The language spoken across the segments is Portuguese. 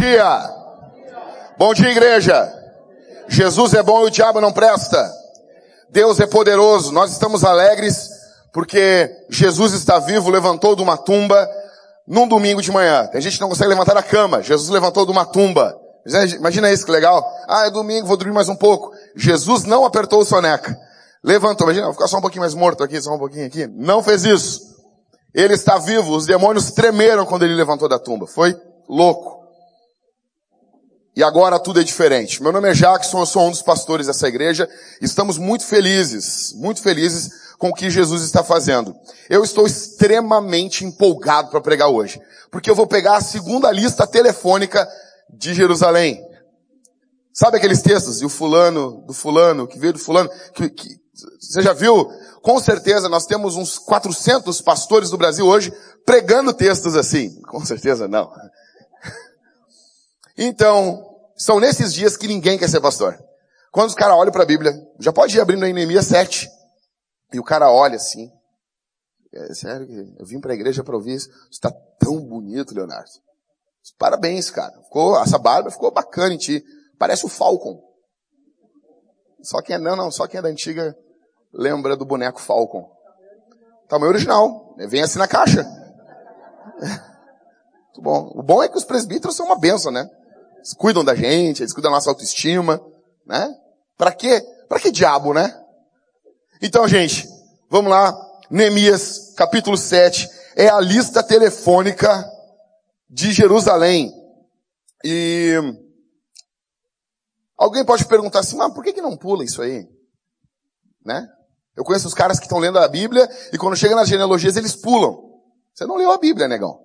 dia. Bom dia, igreja. Jesus é bom e o diabo não presta. Deus é poderoso. Nós estamos alegres porque Jesus está vivo, levantou de uma tumba num domingo de manhã. Tem gente que não consegue levantar da cama. Jesus levantou de uma tumba. Imagina isso que legal. Ah, é domingo, vou dormir mais um pouco. Jesus não apertou o soneca. Levantou. Imagina, vou ficar só um pouquinho mais morto aqui, só um pouquinho aqui. Não fez isso. Ele está vivo. Os demônios tremeram quando ele levantou da tumba. Foi louco. E agora tudo é diferente. Meu nome é Jackson, eu sou um dos pastores dessa igreja. Estamos muito felizes, muito felizes com o que Jesus está fazendo. Eu estou extremamente empolgado para pregar hoje, porque eu vou pegar a segunda lista telefônica de Jerusalém. Sabe aqueles textos? E o fulano, do fulano, que veio do fulano, que, que, você já viu? Com certeza nós temos uns 400 pastores do Brasil hoje pregando textos assim. Com certeza não. Então, são nesses dias que ninguém quer ser pastor. Quando os caras olham para a Bíblia, já pode ir abrindo a Neemias 7. E o cara olha assim. É sério, eu vim para a igreja para ouvir isso. Está tão bonito, Leonardo. Parabéns, cara. Ficou, essa barba ficou bacana em ti. Parece o Falcon. Só quem é, não, não, só quem é da antiga lembra do boneco Falcon. Tamanho original. Vem assim na caixa. Muito bom. O bom é que os presbíteros são uma benção, né? Eles cuidam da gente, eles cuidam da nossa autoestima, né? Para quê? Para que diabo, né? Então, gente, vamos lá. Neemias, capítulo 7, é a lista telefônica de Jerusalém. E alguém pode perguntar assim, mas por que, que não pula isso aí? Né? Eu conheço os caras que estão lendo a Bíblia e quando chega nas genealogias eles pulam. Você não leu a Bíblia, negão.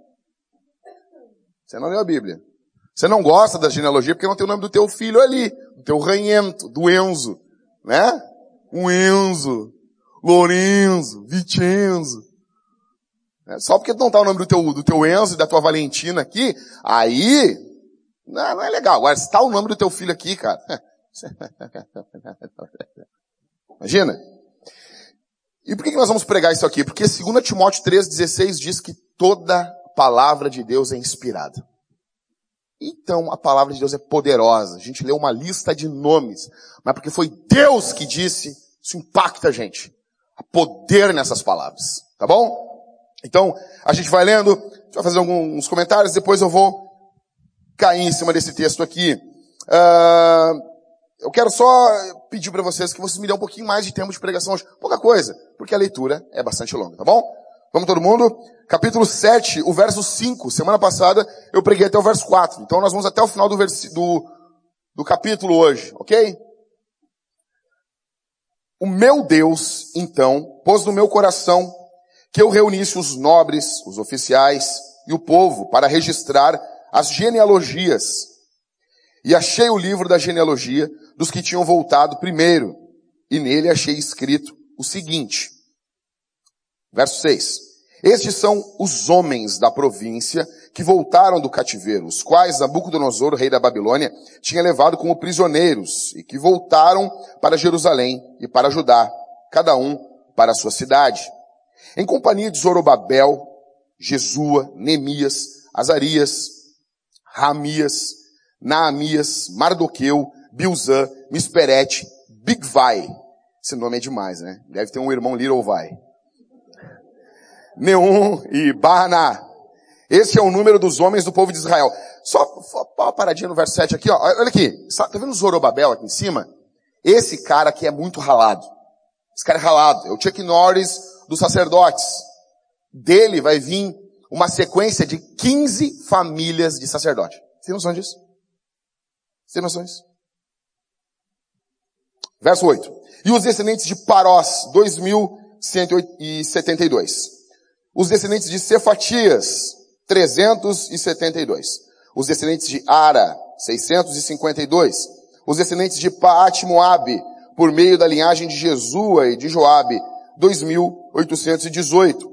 Você não leu a Bíblia. Você não gosta da genealogia porque não tem o nome do teu filho ali, do teu ranhento, do Enzo, né? Um Enzo, Lorenzo, Vicenzo. É, só porque não está o nome do teu, do teu Enzo e da tua Valentina aqui, aí, não, não é legal. Agora, se está o nome do teu filho aqui, cara, imagina. E por que nós vamos pregar isso aqui? Porque 2 Timóteo 3,16 diz que toda palavra de Deus é inspirada. Então a palavra de Deus é poderosa. A gente lê uma lista de nomes, mas porque foi Deus que disse, isso impacta a gente. Há poder nessas palavras. Tá bom? Então, a gente vai lendo, a gente vai fazer alguns comentários, depois eu vou cair em cima desse texto aqui. Uh, eu quero só pedir para vocês que vocês me dêem um pouquinho mais de tempo de pregação hoje. Pouca coisa, porque a leitura é bastante longa, tá bom? Vamos todo mundo? Capítulo 7, o verso 5. Semana passada eu preguei até o verso 4. Então nós vamos até o final do, do, do capítulo hoje, ok? O meu Deus, então, pôs no meu coração que eu reunisse os nobres, os oficiais e o povo para registrar as genealogias. E achei o livro da genealogia dos que tinham voltado primeiro. E nele achei escrito o seguinte. Verso 6. Estes são os homens da província que voltaram do cativeiro, os quais Nabucodonosor, rei da Babilônia, tinha levado como prisioneiros e que voltaram para Jerusalém e para Judá, cada um para a sua cidade. Em companhia de Zorobabel, Jesua, Nemias, Azarias, Ramias, Naamias, Mardoqueu, Bilzã, Misperete, Bigvai. Esse nome é demais, né? Deve ter um irmão Little Vai. Neum e Barna. Esse é o número dos homens do povo de Israel. Só, só uma paradinha no verso 7 aqui, ó. Olha aqui. Tá vendo o Zorobabel aqui em cima? Esse cara aqui é muito ralado. Esse cara é ralado. É o Chuck Norris dos sacerdotes. Dele vai vir uma sequência de 15 famílias de sacerdote. Você tem noção disso? Você tem noção disso? Verso 8. E os descendentes de Parós, 2172. Os descendentes de Cefatias, 372. Os descendentes de Ara, 652. Os descendentes de Paat Moabe, por meio da linhagem de Jesua e de Joabe, 2818.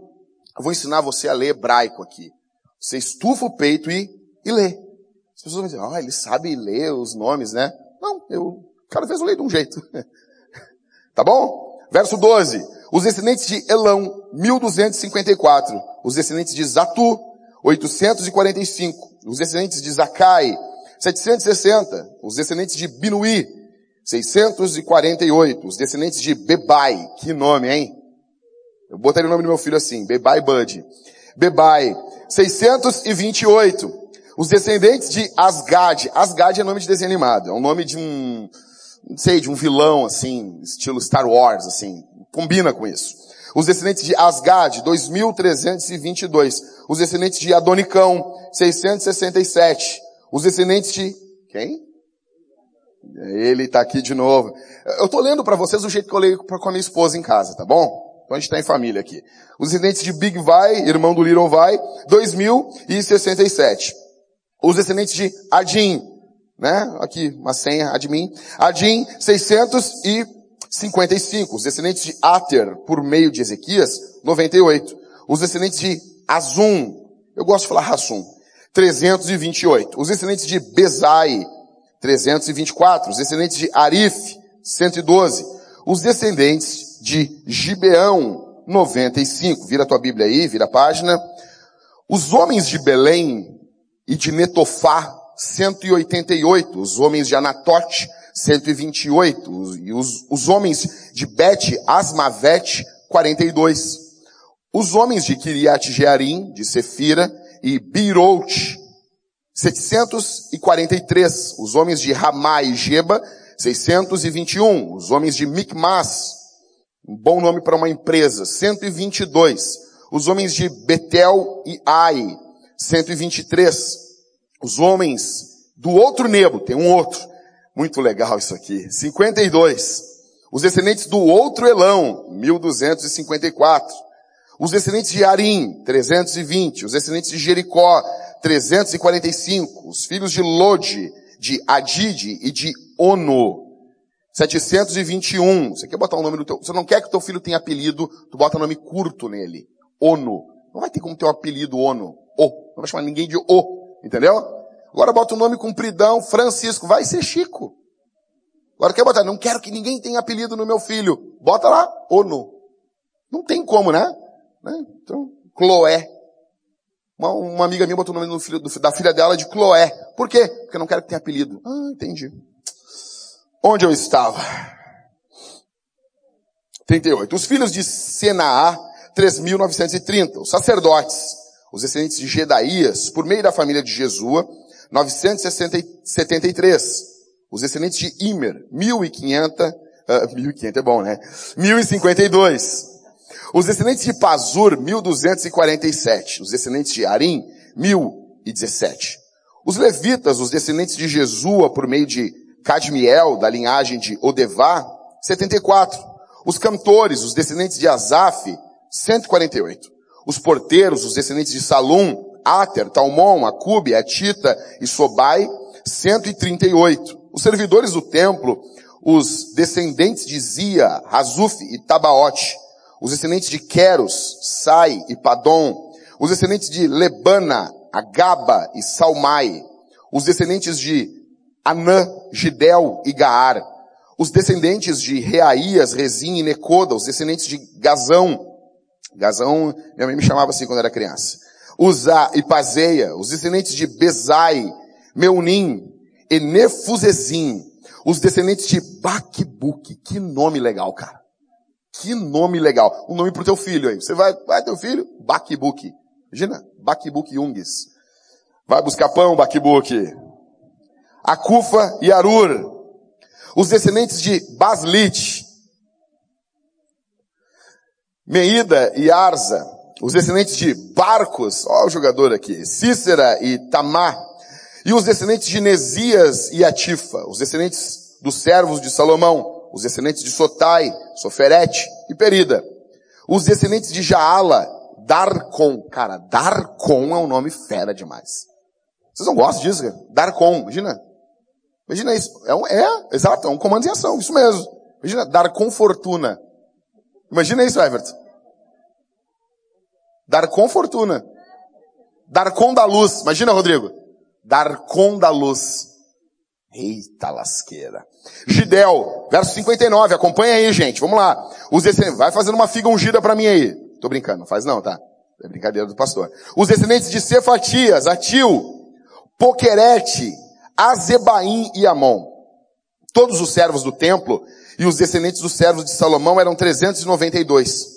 Eu vou ensinar você a ler hebraico aqui. Você estufa o peito e, e lê. As pessoas vão dizer, ah, ele sabe ler os nomes, né? Não, eu, cada vez eu leio de um jeito. tá bom? Verso 12. Os descendentes de Elão, 1254. Os descendentes de Zatu, 845. Os descendentes de Zacai, 760. Os descendentes de Binuí, 648. Os descendentes de Bebai. Que nome, hein? Eu botaria o nome do meu filho assim, Bebai Bud. Bebai, 628. Os descendentes de Asgad. Asgad é nome de desenho animado. É um nome de um, não sei, de um vilão, assim, estilo Star Wars, assim. Combina com isso. Os descendentes de Asgad, 2.322. Os descendentes de Adonicão, 667. Os descendentes de, quem? Ele está aqui de novo. Eu estou lendo para vocês do jeito que eu leio com a minha esposa em casa, tá bom? Então a gente está em família aqui. Os descendentes de Big Vai, irmão do Little Vai, 2067. Os descendentes de Adim, né? Aqui, uma senha, Admin. Adim, 655. Os descendentes de Ater, por meio de Ezequias, 98. Os descendentes de Azum, eu gosto de falar Hassum, 328. Os descendentes de Bezai, 324. Os descendentes de Arif, 112. Os descendentes de Gibeão, 95. Vira a tua Bíblia aí, vira a página. Os homens de Belém e de Netofá, 188. Os homens de Anatote, 128. E os, os homens de Bet Asmavet, 42. Os homens de Kiriat Jearim, de Sefira, e Birout, 743. Os homens de Ramá e Geba, 621. Os homens de Micmas, um bom nome para uma empresa, 122. Os homens de Betel e Ai, 123. Os homens do outro Nebo, tem um outro. Muito legal isso aqui. 52. Os descendentes do outro Elão, 1254. Os descendentes de Arim, 320. Os descendentes de Jericó, 345. Os filhos de Lode, de Adide e de Ono, 721. Você quer botar o um nome do teu, você não quer que teu filho tenha apelido, tu bota nome curto nele. Ono. Não vai ter como ter um apelido Ono. O. Não vai chamar ninguém de O. Entendeu? Agora bota o um nome compridão, Francisco. Vai ser Chico. Agora quer botar, não quero que ninguém tenha apelido no meu filho. Bota lá, Ono. Não tem como, né? né? Então, Cloé. Uma, uma, amiga minha botou o nome filho, do, da filha dela de Cloé. Por quê? Porque não quero que tenha apelido. Ah, entendi. Onde eu estava? 38. Os filhos de Senaá, 3.930. Os sacerdotes, os descendentes de Gedaías, por meio da família de Jesua, 973. Os descendentes de Imer, 1.500, uh, 1.500 é bom, né? 1.052. Os descendentes de Pazur, 1.247. Os descendentes de Arim, 1.017. Os levitas, os descendentes de Jesua, por meio de Cadmiel, da linhagem de Odevá, 74. Os cantores, os descendentes de Asaf, 148. Os porteiros, os descendentes de Salum, Ater, Talmon, Acube, Atita e Sobai, 138. Os servidores do templo, os descendentes de Zia, Razuf e Tabaote. Os descendentes de Queros, Sai e Padom. Os descendentes de Lebana, Agaba e Salmai. Os descendentes de Anã, Gidel e Gaar. Os descendentes de Reaías, Rezim e Necoda, os descendentes de Gazão. Gazão, minha mãe me chamava assim quando era criança. Uzá e Pazeia, os descendentes de Bezai, Meunim e Nefuzezim. Os descendentes de Bakbuk. Que nome legal, cara. Que nome legal. Um nome pro teu filho aí. Você vai, vai teu filho? Bakbuk. Imagina, Bakbuk Yungis. Vai buscar pão, Bakbuk. Acufa e Arur. Os descendentes de Baslit, Meida e Arza. Os descendentes de Barcos, ó o jogador aqui, Cícera e Tamar. E os descendentes de Nesias e Atifa. Os descendentes dos servos de Salomão. Os descendentes de Sotai, Soferete e Perida. Os descendentes de Jaala, Darcon. Cara, Darcon é um nome fera demais. Vocês não gostam disso, cara? Darcon, imagina. Imagina isso. É, um, é, exato, é um comando em ação, isso mesmo. Imagina, dar com fortuna. Imagina isso, Everton. Dar com fortuna. Dar com da luz. Imagina, Rodrigo. Dar com da luz. Eita lasqueira. Gidel, verso 59, acompanha aí, gente. Vamos lá. Os descendentes, vai fazendo uma figa ungida para mim aí. Tô brincando, não faz não, tá? É brincadeira do pastor. Os descendentes de Cefatias, Atil, Poquerete, Azebaim e Amon. Todos os servos do templo e os descendentes dos servos de Salomão eram 392.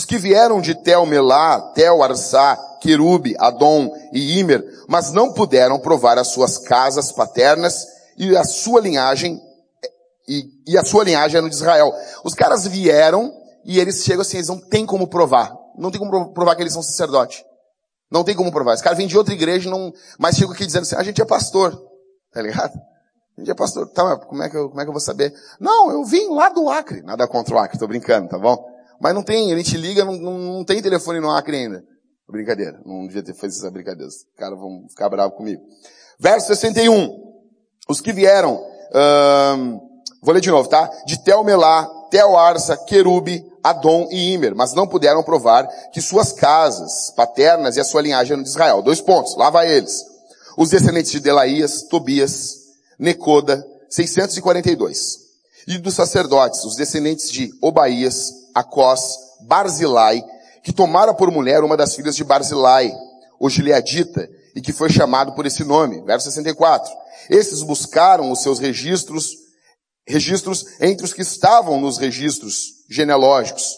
Os que vieram de Tel Melá, Tel Arsá, Querube, Adom e Imer, mas não puderam provar as suas casas paternas e a sua linhagem, e, e a sua linhagem era de Israel. Os caras vieram e eles chegam assim, eles não tem como provar. Não tem como provar que eles são sacerdote. Não tem como provar. Esse cara vem de outra igreja, não, mas chega aqui dizendo assim, a gente é pastor. Tá ligado? A gente é pastor. Tá, mas como é que eu, como é que eu vou saber? Não, eu vim lá do Acre. Nada contra o Acre, tô brincando, tá bom? Mas não tem, a gente liga, não, não, tem telefone no Acre ainda. Brincadeira. Não devia ter feito essa brincadeira. Os caras vão ficar bravos comigo. Verso 61. Os que vieram, hum, vou ler de novo, tá? De Tel Melá, Tel Arsa, Querube, Adom e Imer, mas não puderam provar que suas casas paternas e a sua linhagem eram de Israel. Dois pontos, lá vai eles. Os descendentes de Delaías, Tobias, Necoda, 642. E dos sacerdotes, os descendentes de Obaías, Acós, Barzilai, que tomara por mulher uma das filhas de Barzilai, o Gileadita, e que foi chamado por esse nome. Verso 64. Esses buscaram os seus registros, registros entre os que estavam nos registros genealógicos,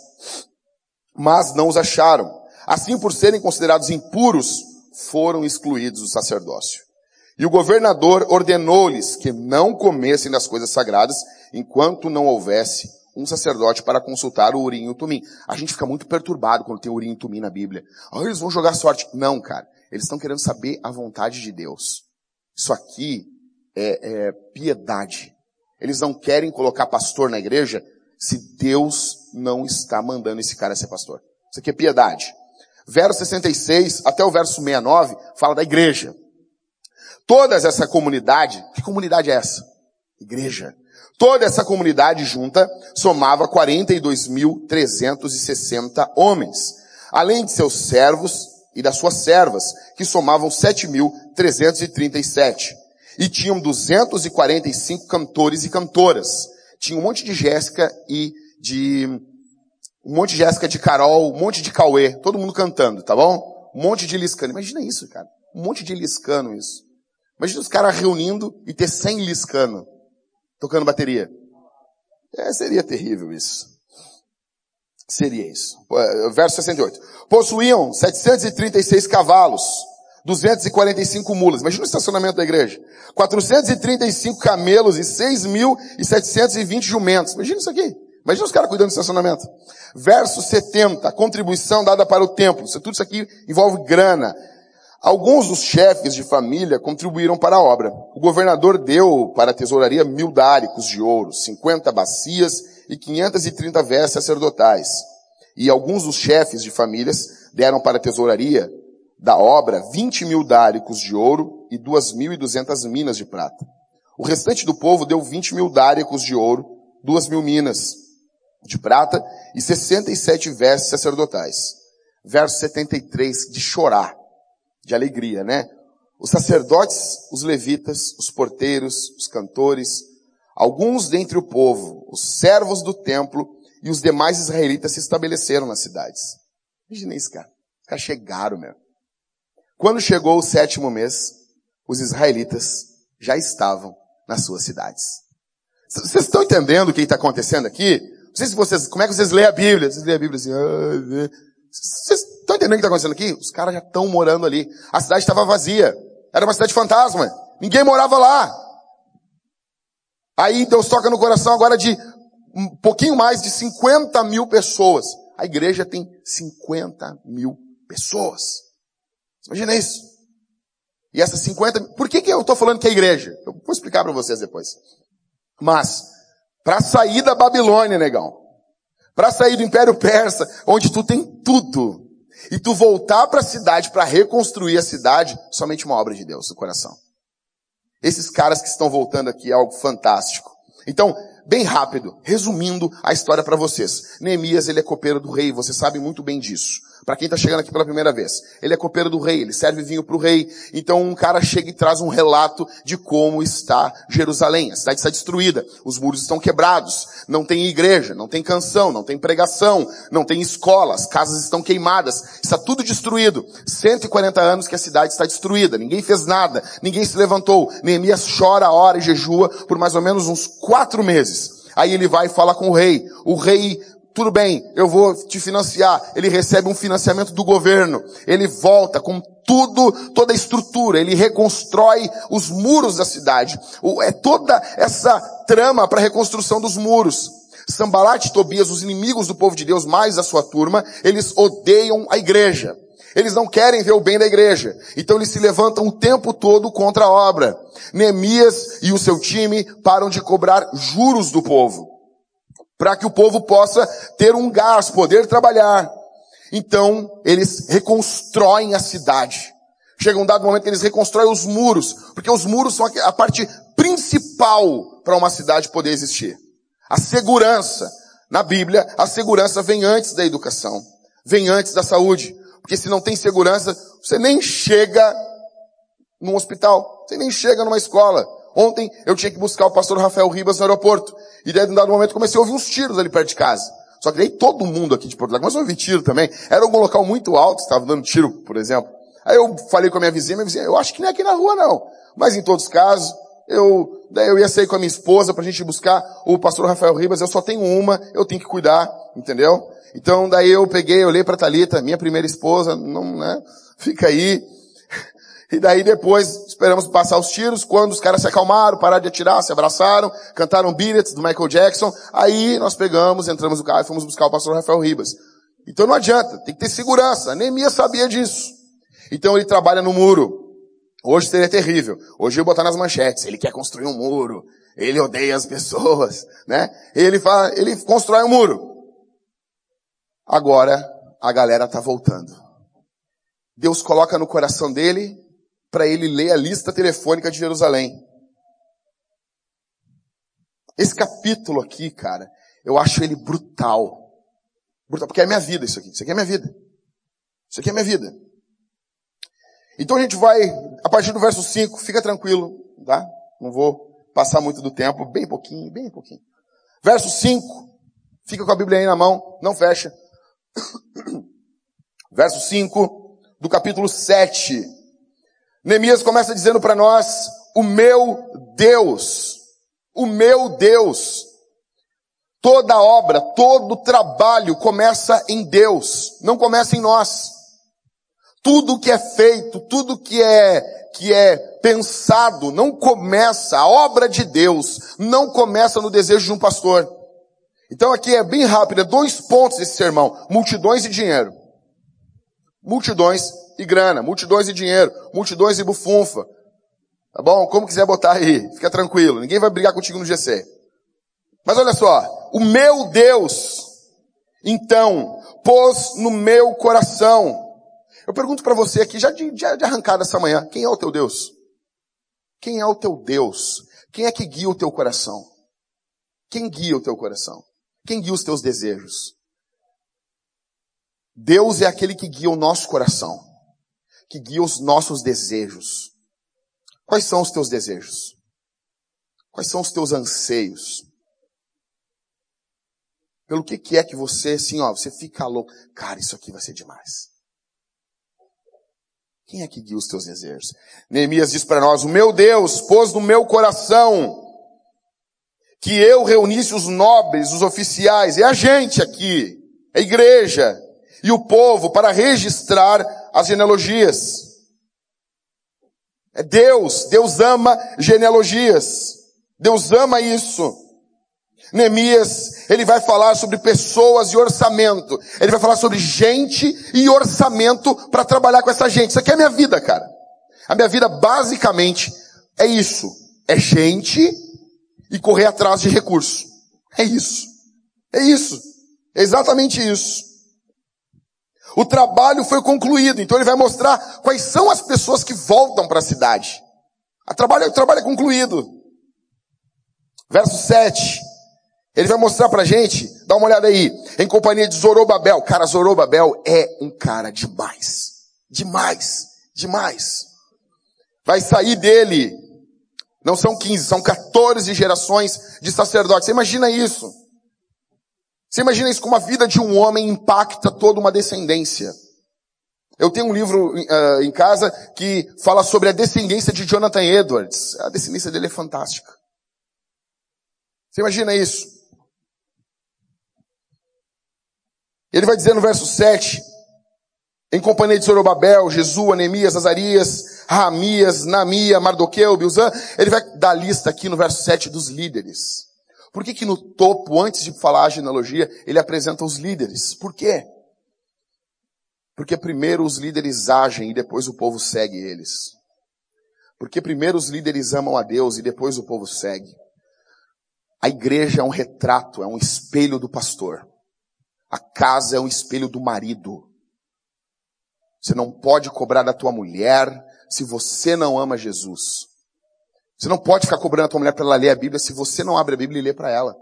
mas não os acharam. Assim, por serem considerados impuros, foram excluídos do sacerdócio. E o governador ordenou-lhes que não comessem das coisas sagradas enquanto não houvesse um sacerdote para consultar o Urim e o Tumim. A gente fica muito perturbado quando tem Urim e Tumim na Bíblia. Ah, eles vão jogar sorte. Não, cara. Eles estão querendo saber a vontade de Deus. Isso aqui é, é piedade. Eles não querem colocar pastor na igreja se Deus não está mandando esse cara ser pastor. Isso aqui é piedade. Verso 66 até o verso 69 fala da igreja. Toda essa comunidade, que comunidade é essa? Igreja. Toda essa comunidade junta somava 42.360 homens, além de seus servos e das suas servas, que somavam 7.337. E tinham 245 cantores e cantoras. Tinha um monte de Jéssica e de, um monte de Jéssica de Carol, um monte de Cauê, todo mundo cantando, tá bom? Um monte de liscano. Imagina isso, cara. Um monte de liscano isso. Imagina os caras reunindo e ter 100 liscano tocando bateria. É, seria terrível isso. Seria isso. Verso 68. Possuíam 736 cavalos, 245 mulas. Imagina o estacionamento da igreja. 435 camelos e 6.720 jumentos. Imagina isso aqui. Imagina os caras cuidando do estacionamento. Verso 70. A contribuição dada para o templo. Tudo isso aqui envolve grana. Alguns dos chefes de família contribuíram para a obra. O governador deu para a tesouraria mil dáricos de ouro, 50 bacias e 530 vestes sacerdotais. E alguns dos chefes de famílias deram para a tesouraria da obra 20 mil dáricos de ouro e 2.200 minas de prata. O restante do povo deu 20 mil dáricos de ouro, 2 mil minas de prata e 67 vestes sacerdotais. Verso 73, de chorar de alegria, né? Os sacerdotes, os levitas, os porteiros, os cantores, alguns dentre o povo, os servos do templo e os demais israelitas se estabeleceram nas cidades. Imagina isso, cara. Os caras chegaram, meu. Quando chegou o sétimo mês, os israelitas já estavam nas suas cidades. Vocês estão entendendo o que está acontecendo aqui? Não sei se vocês, como é que vocês lêem a Bíblia? Vocês lêem a Bíblia assim, ah, vocês estão entendendo o que está acontecendo aqui? Os caras já estão morando ali. A cidade estava vazia. Era uma cidade fantasma. Ninguém morava lá. Aí Deus toca no coração agora de um pouquinho mais de 50 mil pessoas. A igreja tem 50 mil pessoas. Imagina isso. E essas 50, por que, que eu estou falando que é igreja? Eu vou explicar para vocês depois. Mas, para sair da Babilônia, negão, para sair do Império Persa, onde tu tem tudo, e tu voltar para a cidade para reconstruir a cidade, somente uma obra de Deus no coração. Esses caras que estão voltando aqui é algo fantástico. Então, bem rápido, resumindo a história para vocês. Neemias, ele é copeiro do rei, você sabe muito bem disso. Para quem está chegando aqui pela primeira vez, ele é copeiro do rei, ele serve vinho para o rei. Então um cara chega e traz um relato de como está Jerusalém. A cidade está destruída, os muros estão quebrados, não tem igreja, não tem canção, não tem pregação, não tem escola, as casas estão queimadas, está tudo destruído. 140 anos que a cidade está destruída, ninguém fez nada, ninguém se levantou. Neemias chora, ora e jejua por mais ou menos uns quatro meses. Aí ele vai e fala com o rei. O rei tudo bem, eu vou te financiar. Ele recebe um financiamento do governo. Ele volta com tudo, toda a estrutura. Ele reconstrói os muros da cidade. É toda essa trama para a reconstrução dos muros. Sambalat e Tobias, os inimigos do povo de Deus, mais a sua turma, eles odeiam a igreja. Eles não querem ver o bem da igreja. Então eles se levantam o tempo todo contra a obra. Neemias e o seu time param de cobrar juros do povo para que o povo possa ter um gás, poder trabalhar. Então, eles reconstroem a cidade. Chega um dado momento que eles reconstroem os muros, porque os muros são a parte principal para uma cidade poder existir. A segurança. Na Bíblia, a segurança vem antes da educação, vem antes da saúde. Porque se não tem segurança, você nem chega num hospital, você nem chega numa escola. Ontem eu tinha que buscar o pastor Rafael Ribas no aeroporto. E daí, num dado momento, comecei a ouvir uns tiros ali perto de casa. Só que daí todo mundo aqui de Porto Alegre começou a ouvir tiro também. Era um local muito alto, estava dando tiro, por exemplo. Aí eu falei com a minha vizinha, minha vizinha, eu acho que nem é aqui na rua não. Mas em todos os casos, eu, daí eu ia sair com a minha esposa pra gente buscar o pastor Rafael Ribas, eu só tenho uma, eu tenho que cuidar, entendeu? Então daí eu peguei, olhei pra Talita, minha primeira esposa, não, né? Fica aí, e daí depois esperamos passar os tiros, quando os caras se acalmaram, pararam de atirar, se abraçaram, cantaram Beat do Michael Jackson, aí nós pegamos, entramos no carro e fomos buscar o pastor Rafael Ribas. Então não adianta, tem que ter segurança. Neemias sabia disso. Então ele trabalha no muro. Hoje seria terrível. Hoje eu botar nas manchetes, ele quer construir um muro, ele odeia as pessoas, né? Ele fala, ele constrói um muro. Agora a galera tá voltando. Deus coloca no coração dele para ele ler a lista telefônica de Jerusalém. Esse capítulo aqui, cara, eu acho ele brutal. Brutal, porque é minha vida isso aqui. Isso aqui é minha vida. Isso aqui é minha vida. Então a gente vai, a partir do verso 5, fica tranquilo, tá? Não vou passar muito do tempo, bem pouquinho, bem pouquinho. Verso 5, fica com a Bíblia aí na mão, não fecha. Verso 5 do capítulo 7. Neemias começa dizendo para nós, o meu Deus, o meu Deus. Toda obra, todo trabalho começa em Deus, não começa em nós. Tudo que é feito, tudo que é, que é pensado, não começa, a obra de Deus não começa no desejo de um pastor. Então aqui é bem rápido, é dois pontos esse sermão, multidões e dinheiro. Multidões e grana, multidões e dinheiro, multidões e bufunfa. Tá bom? Como quiser botar aí, fica tranquilo. Ninguém vai brigar contigo no GC. Mas olha só, o meu Deus, então, pôs no meu coração. Eu pergunto para você aqui, já de, de, de arrancada essa manhã, quem é o teu Deus? Quem é o teu Deus? Quem é que guia o teu coração? Quem guia o teu coração? Quem guia os teus desejos? Deus é aquele que guia o nosso coração que guia os nossos desejos. Quais são os teus desejos? Quais são os teus anseios? Pelo que, que é que você, assim, ó, você fica louco? Cara, isso aqui vai ser demais. Quem é que guia os teus desejos? Neemias diz para nós, o meu Deus pôs no meu coração que eu reunisse os nobres, os oficiais, é a gente aqui, a igreja e o povo para registrar as genealogias. É Deus, Deus ama genealogias. Deus ama isso. Neemias, ele vai falar sobre pessoas e orçamento. Ele vai falar sobre gente e orçamento para trabalhar com essa gente. Isso aqui é a minha vida, cara. A minha vida basicamente é isso. É gente e correr atrás de recurso. É isso. É isso. É exatamente isso. O trabalho foi concluído, então ele vai mostrar quais são as pessoas que voltam para a cidade. O trabalho, o trabalho é concluído. Verso 7. Ele vai mostrar pra gente, dá uma olhada aí, em companhia de Zorobabel. Cara, Zorobabel é um cara demais. Demais. Demais. Vai sair dele. Não são 15, são 14 gerações de sacerdotes. Você imagina isso? Você imagina isso como a vida de um homem impacta toda uma descendência. Eu tenho um livro uh, em casa que fala sobre a descendência de Jonathan Edwards. A descendência dele é fantástica. Você imagina isso? Ele vai dizer no verso 7, em companhia de Zorobabel, Jesus, Anemias, Azarias, Ramias, Namia, Mardoqueu, Bilzan, ele vai dar lista aqui no verso 7 dos líderes. Por que que no topo, antes de falar a genealogia, ele apresenta os líderes? Por quê? Porque primeiro os líderes agem e depois o povo segue eles. Porque primeiro os líderes amam a Deus e depois o povo segue. A igreja é um retrato, é um espelho do pastor. A casa é um espelho do marido. Você não pode cobrar da tua mulher se você não ama Jesus. Você não pode ficar cobrando a tua mulher para ela ler a Bíblia se você não abre a Bíblia e lê para ela.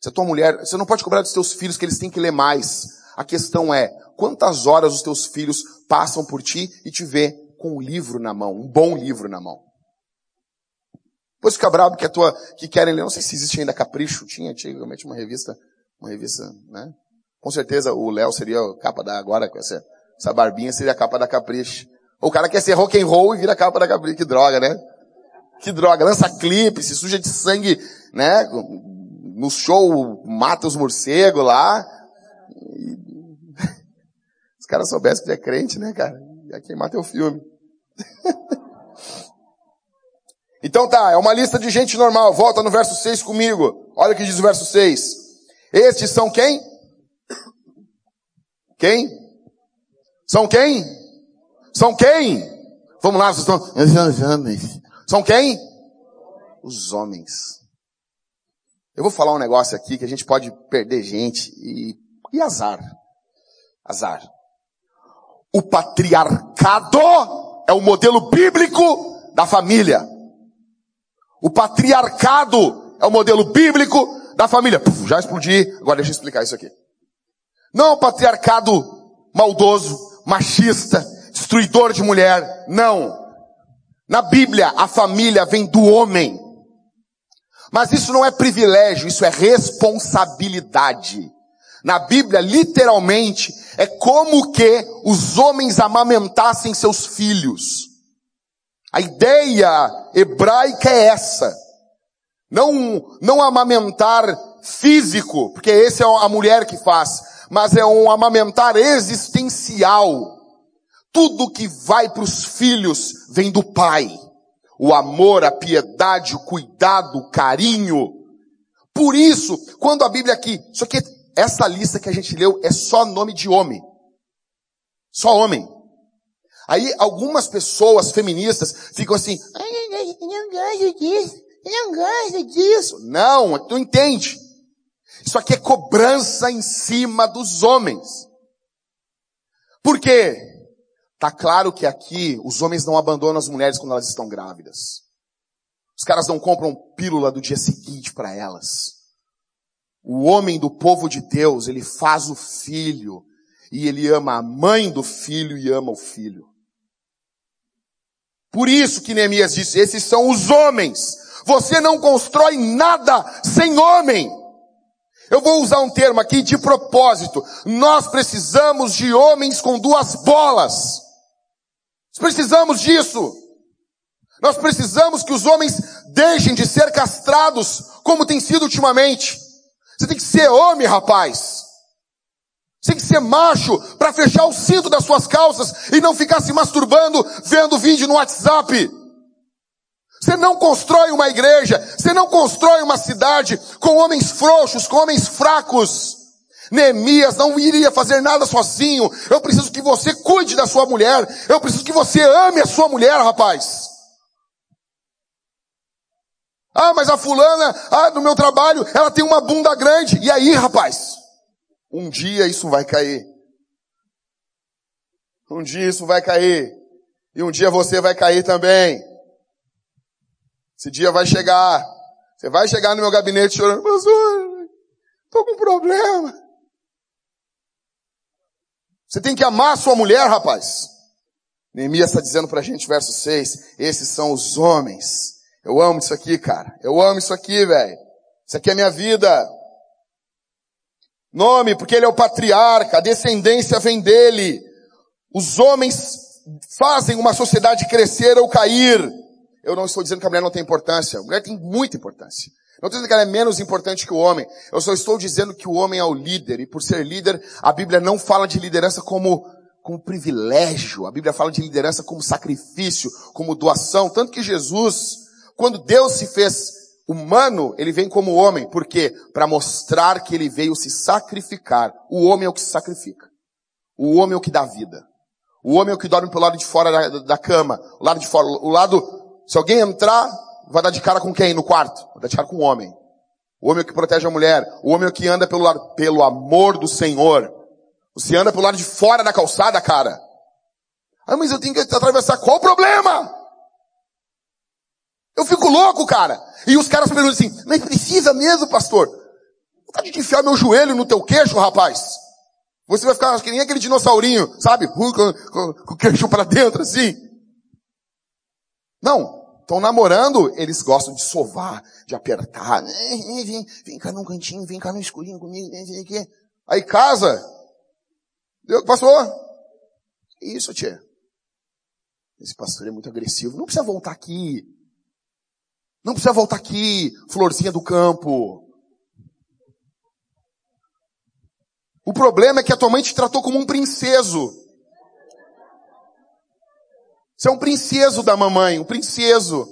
Se a tua mulher, você não pode cobrar dos teus filhos que eles têm que ler mais. A questão é, quantas horas os teus filhos passam por ti e te vê com um livro na mão, um bom livro na mão? Depois fica bravo que a tua, que querem ler, não sei se existe ainda Capricho, tinha antigamente uma revista, uma revista, né? Com certeza o Léo seria a capa da, agora com essa, essa barbinha seria a capa da Capricho. O cara quer ser rock and roll e vira a capa da Capricho, que droga, né? Que droga, lança clipe, se suja de sangue, né? No show mata os morcegos lá. E... Os caras soubessem que é crente, né, cara? Ia queimar teu filme. Então tá, é uma lista de gente normal. Volta no verso 6 comigo. Olha o que diz o verso 6. Estes são quem? Quem? São quem? São quem? Vamos lá, vocês estão. Os homens. São quem? Os homens. Eu vou falar um negócio aqui que a gente pode perder gente e, e azar. Azar. O patriarcado é o modelo bíblico da família. O patriarcado é o modelo bíblico da família. Puf, já explodi, agora deixa eu explicar isso aqui. Não é o patriarcado maldoso, machista, destruidor de mulher. Não. Na Bíblia, a família vem do homem. Mas isso não é privilégio, isso é responsabilidade. Na Bíblia, literalmente, é como que os homens amamentassem seus filhos. A ideia hebraica é essa. Não, não amamentar físico, porque esse é a mulher que faz, mas é um amamentar existencial. Tudo que vai para os filhos vem do pai. O amor, a piedade, o cuidado, o carinho. Por isso, quando a Bíblia aqui, só que essa lista que a gente leu é só nome de homem. Só homem. Aí algumas pessoas feministas ficam assim, eu não gosto disso, eu não gosto disso. Não, tu entende. Isso aqui é cobrança em cima dos homens. Por quê? Tá claro que aqui os homens não abandonam as mulheres quando elas estão grávidas. Os caras não compram pílula do dia seguinte para elas. O homem do povo de Deus, ele faz o filho e ele ama a mãe do filho e ama o filho. Por isso que Neemias disse, esses são os homens. Você não constrói nada sem homem. Eu vou usar um termo aqui de propósito. Nós precisamos de homens com duas bolas. Nós precisamos disso. Nós precisamos que os homens deixem de ser castrados como tem sido ultimamente. Você tem que ser homem, rapaz. Você tem que ser macho para fechar o cinto das suas calças e não ficar se masturbando vendo vídeo no WhatsApp. Você não constrói uma igreja, você não constrói uma cidade com homens frouxos, com homens fracos. Neemias não iria fazer nada sozinho. Eu preciso que você cuide da sua mulher. Eu preciso que você ame a sua mulher, rapaz. Ah, mas a fulana, ah, no meu trabalho, ela tem uma bunda grande. E aí, rapaz? Um dia isso vai cair. Um dia isso vai cair. E um dia você vai cair também. Esse dia vai chegar. Você vai chegar no meu gabinete chorando, pastor, tô com problema. Você tem que amar a sua mulher, rapaz. Neemias está dizendo pra gente, verso 6, esses são os homens. Eu amo isso aqui, cara. Eu amo isso aqui, velho. Isso aqui é minha vida. Nome, porque ele é o patriarca, a descendência vem dele. Os homens fazem uma sociedade crescer ou cair. Eu não estou dizendo que a mulher não tem importância. A mulher tem muita importância. Não estou dizendo que ela é menos importante que o homem. Eu só estou dizendo que o homem é o líder. E por ser líder, a Bíblia não fala de liderança como, como privilégio. A Bíblia fala de liderança como sacrifício, como doação. Tanto que Jesus, quando Deus se fez humano, ele vem como homem. Por quê? Para mostrar que ele veio se sacrificar. O homem é o que se sacrifica. O homem é o que dá vida. O homem é o que dorme pelo lado de fora da, da cama. O lado de fora, o lado, se alguém entrar, vai dar de cara com quem no quarto? Vai dar de cara com o homem. O homem é que protege a mulher. O homem é que anda pelo lado, pelo amor do Senhor. Você anda pelo lado de fora da calçada, cara. Ah, mas eu tenho que atravessar. Qual o problema? Eu fico louco, cara. E os caras perguntam assim, mas precisa mesmo, pastor? Vontade de enfiar meu joelho no teu queixo, rapaz. Você vai ficar que nem aquele dinossaurinho, sabe? Com, com, com o queixo para dentro, assim. Não. Estão namorando, eles gostam de sovar, de apertar. Vem, vem cá num cantinho, vem cá no escurinho comigo. Aí casa. Deu, passou. Isso, tia. Esse pastor é muito agressivo. Não precisa voltar aqui. Não precisa voltar aqui, florzinha do campo. O problema é que a tua mãe te tratou como um princeso. Você é um princeso da mamãe, um princeso.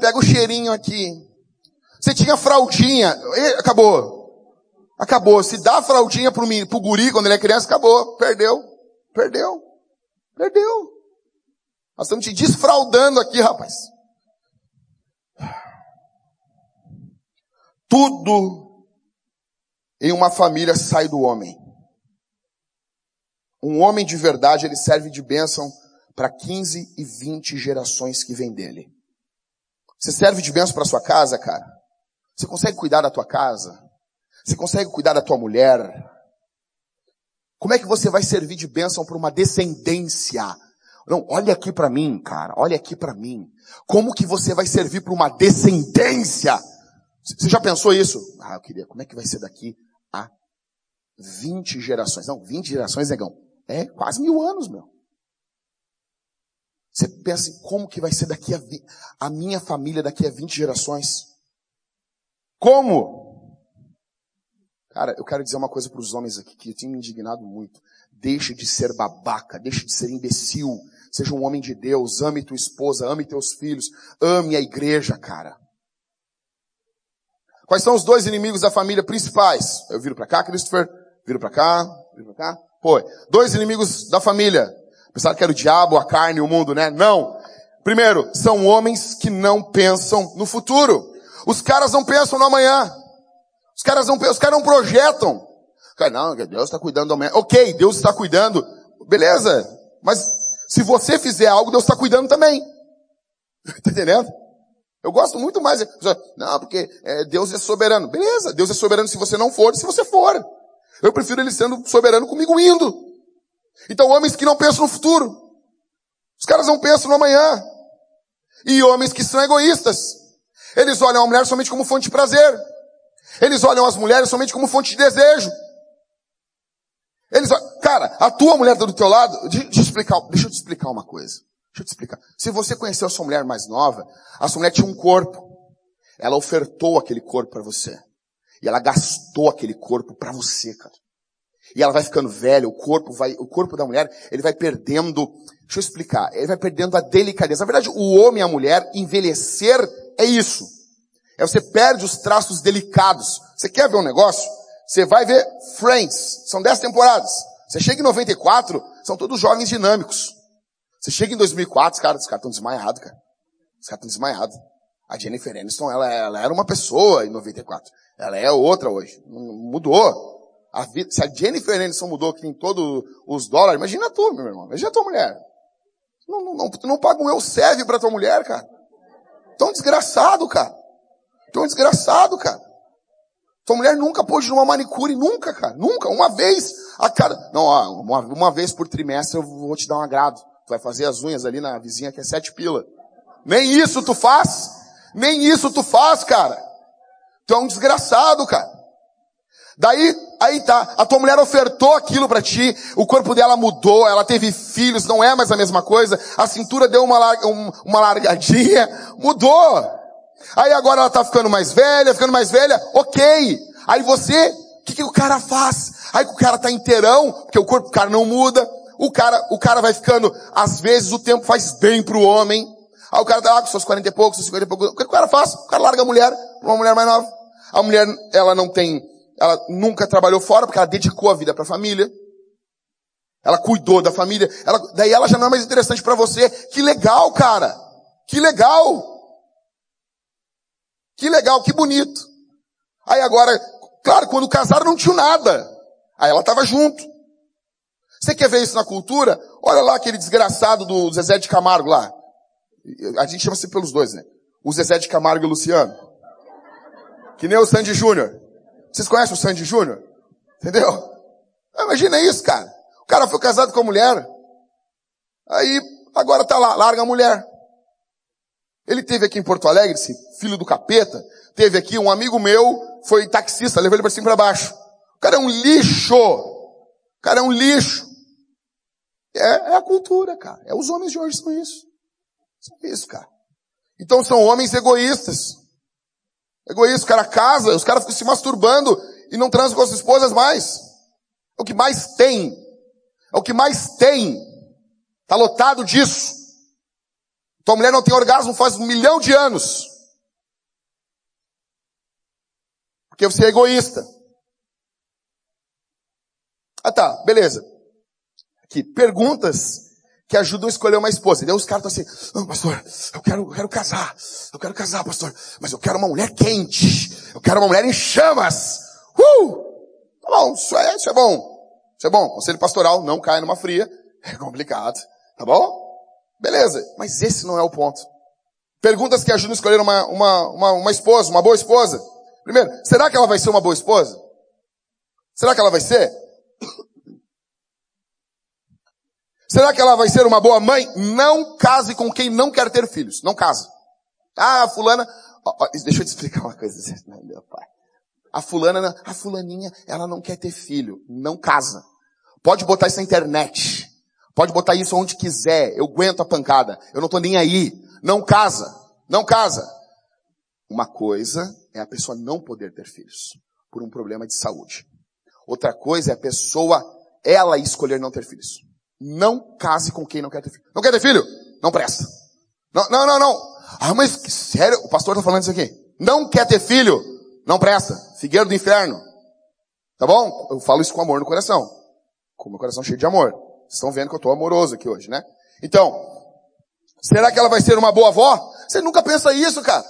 Pega o cheirinho aqui. Você tinha fraldinha, acabou. Acabou. Se dá fraldinha pro, pro guri quando ele é criança, acabou. Perdeu. Perdeu. Perdeu. Nós estamos te desfraudando aqui, rapaz. Tudo em uma família sai do homem. Um homem de verdade, ele serve de bênção para 15 e 20 gerações que vêm dele. Você serve de bênção para sua casa, cara? Você consegue cuidar da tua casa? Você consegue cuidar da tua mulher? Como é que você vai servir de bênção para uma descendência? Não, olha aqui para mim, cara. Olha aqui para mim. Como que você vai servir para uma descendência? Você já pensou isso? Ah, eu queria, como é que vai ser daqui a 20 gerações? Não, 20 gerações, negão. É quase mil anos, meu. Você pensa em como que vai ser daqui a, a minha família daqui a 20 gerações? Como? Cara, eu quero dizer uma coisa para os homens aqui que tem me indignado muito. Deixe de ser babaca, deixe de ser imbecil. Seja um homem de Deus, ame tua esposa, ame teus filhos, ame a igreja, cara. Quais são os dois inimigos da família principais? Eu viro para cá, Christopher. Viro para cá, viro para cá. Foi. Dois inimigos da família. Pensaram que era o diabo, a carne, o mundo, né? Não. Primeiro, são homens que não pensam no futuro. Os caras não pensam no amanhã. Os caras não, os caras não projetam. Cara, não, Deus está cuidando do amanhã. Ok, Deus está cuidando. Beleza. Mas se você fizer algo, Deus está cuidando também. Tá entendendo? Eu gosto muito mais. Não, porque é, Deus é soberano. Beleza, Deus é soberano se você não for se você for. Eu prefiro ele sendo soberano comigo indo. Então, homens que não pensam no futuro. Os caras não pensam no amanhã. E homens que são egoístas. Eles olham a mulher somente como fonte de prazer. Eles olham as mulheres somente como fonte de desejo. Eles, cara, a tua mulher está do teu lado. Deixa eu, explicar, deixa eu te explicar uma coisa. Deixa eu te explicar. Se você conheceu a sua mulher mais nova, a sua mulher tinha um corpo. Ela ofertou aquele corpo para você. E ela gastou aquele corpo para você, cara. E ela vai ficando velha, o corpo vai, o corpo da mulher, ele vai perdendo, deixa eu explicar, ele vai perdendo a delicadeza. Na verdade, o homem e a mulher, envelhecer é isso. É você perde os traços delicados. Você quer ver um negócio? Você vai ver Friends, são dez temporadas. Você chega em 94, são todos jovens dinâmicos. Você chega em 2004, cara, os caras estão desmaiados, cara. Os caras estão desmaiados. A Jennifer Aniston, ela, ela era uma pessoa em 94. Ela é outra hoje. Mudou. A vida, se a Jennifer Aniston mudou que em todos os dólares, imagina tu, meu irmão. Imagina tua mulher. Não, não, não, tu não paga um eu serve pra tua mulher, cara. Tão desgraçado, cara. Um desgraçado, cara. Tua mulher nunca pôde ir numa manicure, nunca, cara. Nunca. Uma vez a cada. Não, uma, uma vez por trimestre eu vou te dar um agrado. Tu vai fazer as unhas ali na vizinha que é sete pila. Nem isso tu faz. Nem isso tu faz, cara. Tu é um desgraçado, cara. Daí, aí tá, a tua mulher ofertou aquilo para ti, o corpo dela mudou, ela teve filhos, não é mais a mesma coisa, a cintura deu uma, uma largadinha, mudou. Aí agora ela tá ficando mais velha, ficando mais velha, ok. Aí você, o que, que o cara faz? Aí o cara tá inteirão, porque o corpo do cara não muda, o cara, o cara vai ficando, às vezes o tempo faz bem pro homem. Aí o cara tá lá com seus 40 e poucos, seus 50 e poucos, o que o cara faz? O cara larga a mulher, uma mulher mais nova. A mulher, ela não tem ela nunca trabalhou fora porque ela dedicou a vida para a família. Ela cuidou da família. Ela, daí ela já não é mais interessante para você. Que legal, cara. Que legal. Que legal, que bonito. Aí agora, claro, quando casaram não tinha nada. Aí ela estava junto. Você quer ver isso na cultura? Olha lá aquele desgraçado do Zezé de Camargo lá. A gente chama-se pelos dois, né? O Zezé de Camargo e o Luciano. Que nem o Sandy Júnior. Vocês conhecem o Sandy Júnior? Entendeu? Imagina isso, cara. O cara foi casado com a mulher. Aí, agora tá lá, larga a mulher. Ele teve aqui em Porto Alegre, esse filho do capeta, teve aqui um amigo meu, foi taxista, levou ele para cima e para baixo. O cara é um lixo. O cara é um lixo. É, é a cultura, cara. É os homens de hoje são isso. São isso, cara. Então são homens egoístas. Egoísta, o cara casa, os caras ficam se masturbando e não transam com as esposas mais. É o que mais tem. É o que mais tem. Tá lotado disso. Tua mulher não tem orgasmo faz um milhão de anos. Porque você é egoísta. Ah tá, beleza. Aqui, perguntas que ajudam a escolher uma esposa. Então os caras estão assim, não, pastor, eu quero, eu quero casar, eu quero casar, pastor, mas eu quero uma mulher quente, eu quero uma mulher em chamas. Uh! Tá bom, isso é, isso é bom. Isso é bom. Conselho pastoral, não cai numa fria. É complicado. Tá bom? Beleza. Mas esse não é o ponto. Perguntas que ajudam a escolher uma, uma, uma, uma esposa, uma boa esposa. Primeiro, será que ela vai ser uma boa esposa? Será que ela vai ser? Será que ela vai ser uma boa mãe? Não case com quem não quer ter filhos. Não case. Ah, a fulana, deixa eu te explicar uma coisa. Meu pai. A fulana, a fulaninha, ela não quer ter filho. Não casa. Pode botar isso na internet. Pode botar isso onde quiser. Eu aguento a pancada. Eu não tô nem aí. Não casa. Não casa. Uma coisa é a pessoa não poder ter filhos. Por um problema de saúde. Outra coisa é a pessoa, ela escolher não ter filhos. Não case com quem não quer ter filho. Não quer ter filho? Não presta. Não, não, não, não. Ah, mas sério? O pastor está falando isso aqui. Não quer ter filho? Não presta. Figueiro do inferno. Tá bom? Eu falo isso com amor no coração. Com meu coração cheio de amor. Vocês estão vendo que eu estou amoroso aqui hoje, né? Então, será que ela vai ser uma boa avó? Você nunca pensa isso, cara.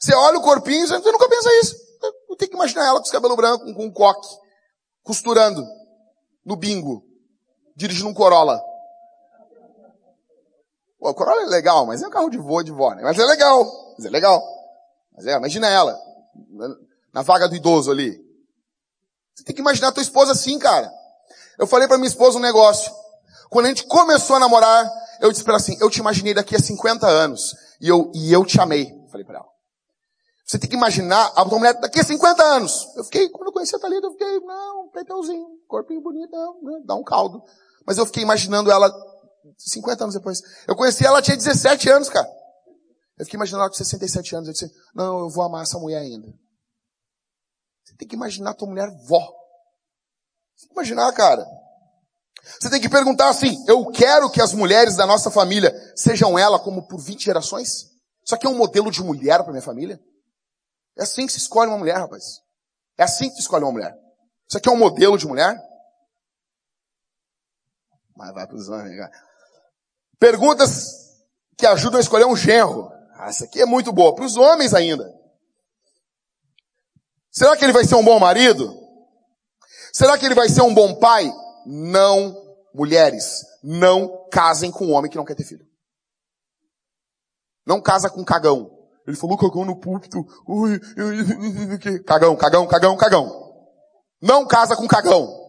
Você olha o corpinho, você nunca pensa isso. Tenho que imaginar ela com os cabelos brancos, com um coque, costurando no bingo dirigindo um Corolla. Pô, o Corolla é legal, mas é um carro de voo de vó, né? Mas é legal. Mas é legal. Mas é, imagina ela. Na vaga do idoso ali. Você tem que imaginar a tua esposa assim, cara. Eu falei pra minha esposa um negócio. Quando a gente começou a namorar, eu disse pra ela assim, eu te imaginei daqui a 50 anos. E eu, e eu te amei. Falei pra ela. Você tem que imaginar a tua mulher daqui a 50 anos. Eu fiquei, quando eu conheci a Thalita, eu fiquei, não, peteuzinho, corpinho bonito, não, né, dá um caldo. Mas eu fiquei imaginando ela 50 anos depois. Eu conheci ela, tinha 17 anos, cara. Eu fiquei imaginando ela com 67 anos. Eu disse, não, eu vou amar essa mulher ainda. Você tem que imaginar a tua mulher vó. Você tem que imaginar, cara. Você tem que perguntar assim, eu quero que as mulheres da nossa família sejam ela como por 20 gerações? Isso aqui é um modelo de mulher para minha família? É assim que se escolhe uma mulher, rapaz. É assim que se escolhe uma mulher. Isso aqui é um modelo de mulher? Mas vai para os homens. Perguntas que ajudam a escolher um genro. Ah, essa aqui é muito boa. Para os homens ainda. Será que ele vai ser um bom marido? Será que ele vai ser um bom pai? Não, mulheres, não casem com um homem que não quer ter filho. Não casa com cagão. Ele falou cagão no púlpito. Ui, ui, cagão, cagão, cagão, cagão. Não casa com cagão.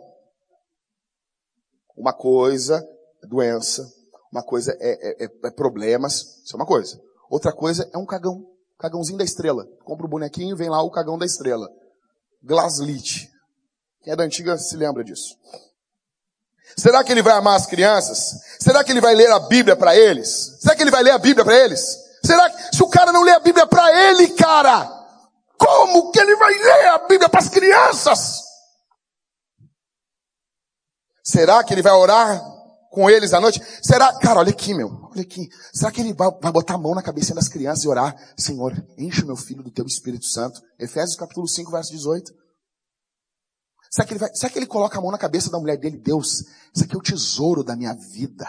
Uma coisa é doença, uma coisa é, é, é, é problemas, isso é uma coisa. Outra coisa é um cagão. Cagãozinho da estrela. Compra o bonequinho, vem lá o cagão da estrela. Glaslit. Quem é da antiga se lembra disso. Será que ele vai amar as crianças? Será que ele vai ler a Bíblia para eles? Será que ele vai ler a Bíblia para eles? Será que se o cara não lê a Bíblia para ele, cara, como que ele vai ler a Bíblia para as crianças? Será que ele vai orar com eles à noite? Será, cara, olha aqui, meu, olha aqui. Será que ele vai, vai botar a mão na cabeça das crianças e orar? Senhor, enche o meu filho do teu Espírito Santo. Efésios capítulo 5, verso 18. Será que ele vai, será que ele coloca a mão na cabeça da mulher dele? Deus, isso aqui é o tesouro da minha vida.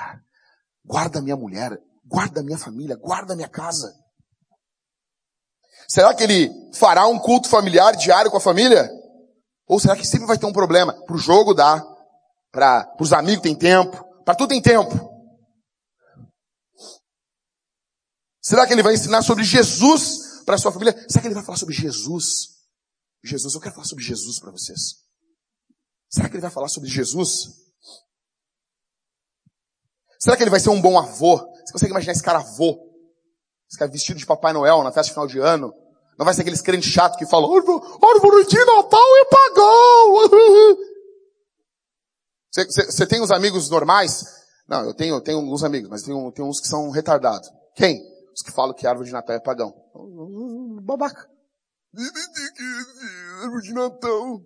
Guarda minha mulher, guarda minha família, guarda minha casa. Será que ele fará um culto familiar diário com a família? Ou será que sempre vai ter um problema? Pro jogo dá, para os amigos tem tempo, para tudo tem tempo. Será que ele vai ensinar sobre Jesus para sua família? Será que ele vai falar sobre Jesus? Jesus, eu quero falar sobre Jesus para vocês. Será que ele vai falar sobre Jesus? Será que ele vai ser um bom avô? Você consegue imaginar esse cara avô? Esse cara vestido de Papai Noel na festa de final de ano? Não vai ser aqueles crentes chato que falam, árvore de Natal é pagão. Você tem uns amigos normais? Não, eu tenho, tenho alguns amigos, mas tem, tem uns que são retardados. Quem? Os que falam que árvore de Natal é pagão. Babaca. Árvore de Natal.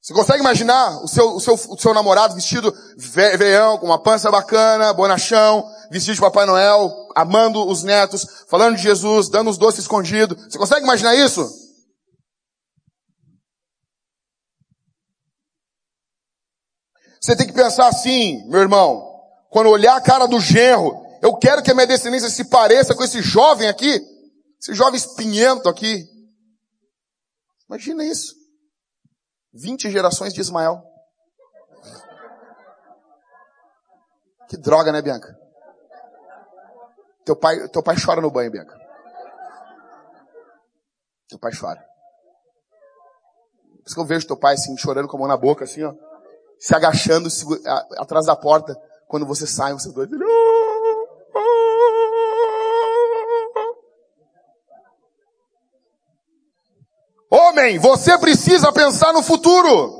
Você consegue imaginar o seu, o seu, o seu namorado vestido veião, com uma pança bacana, bonachão, vestido de Papai Noel, amando os netos, falando de Jesus, dando os doces escondidos. Você consegue imaginar isso? Você tem que pensar assim, meu irmão, quando olhar a cara do genro, eu quero que a minha descendência se pareça com esse jovem aqui, esse jovem espinhento aqui. Imagina isso. 20 gerações de Ismael. Que droga, né, Bianca? Teu pai, teu pai chora no banho, Bianca. Teu pai chora. Por isso que eu vejo teu pai assim, chorando com a mão na boca, assim, ó. Se agachando atrás da porta. Quando você sai, você doido. Homem, você precisa pensar no futuro.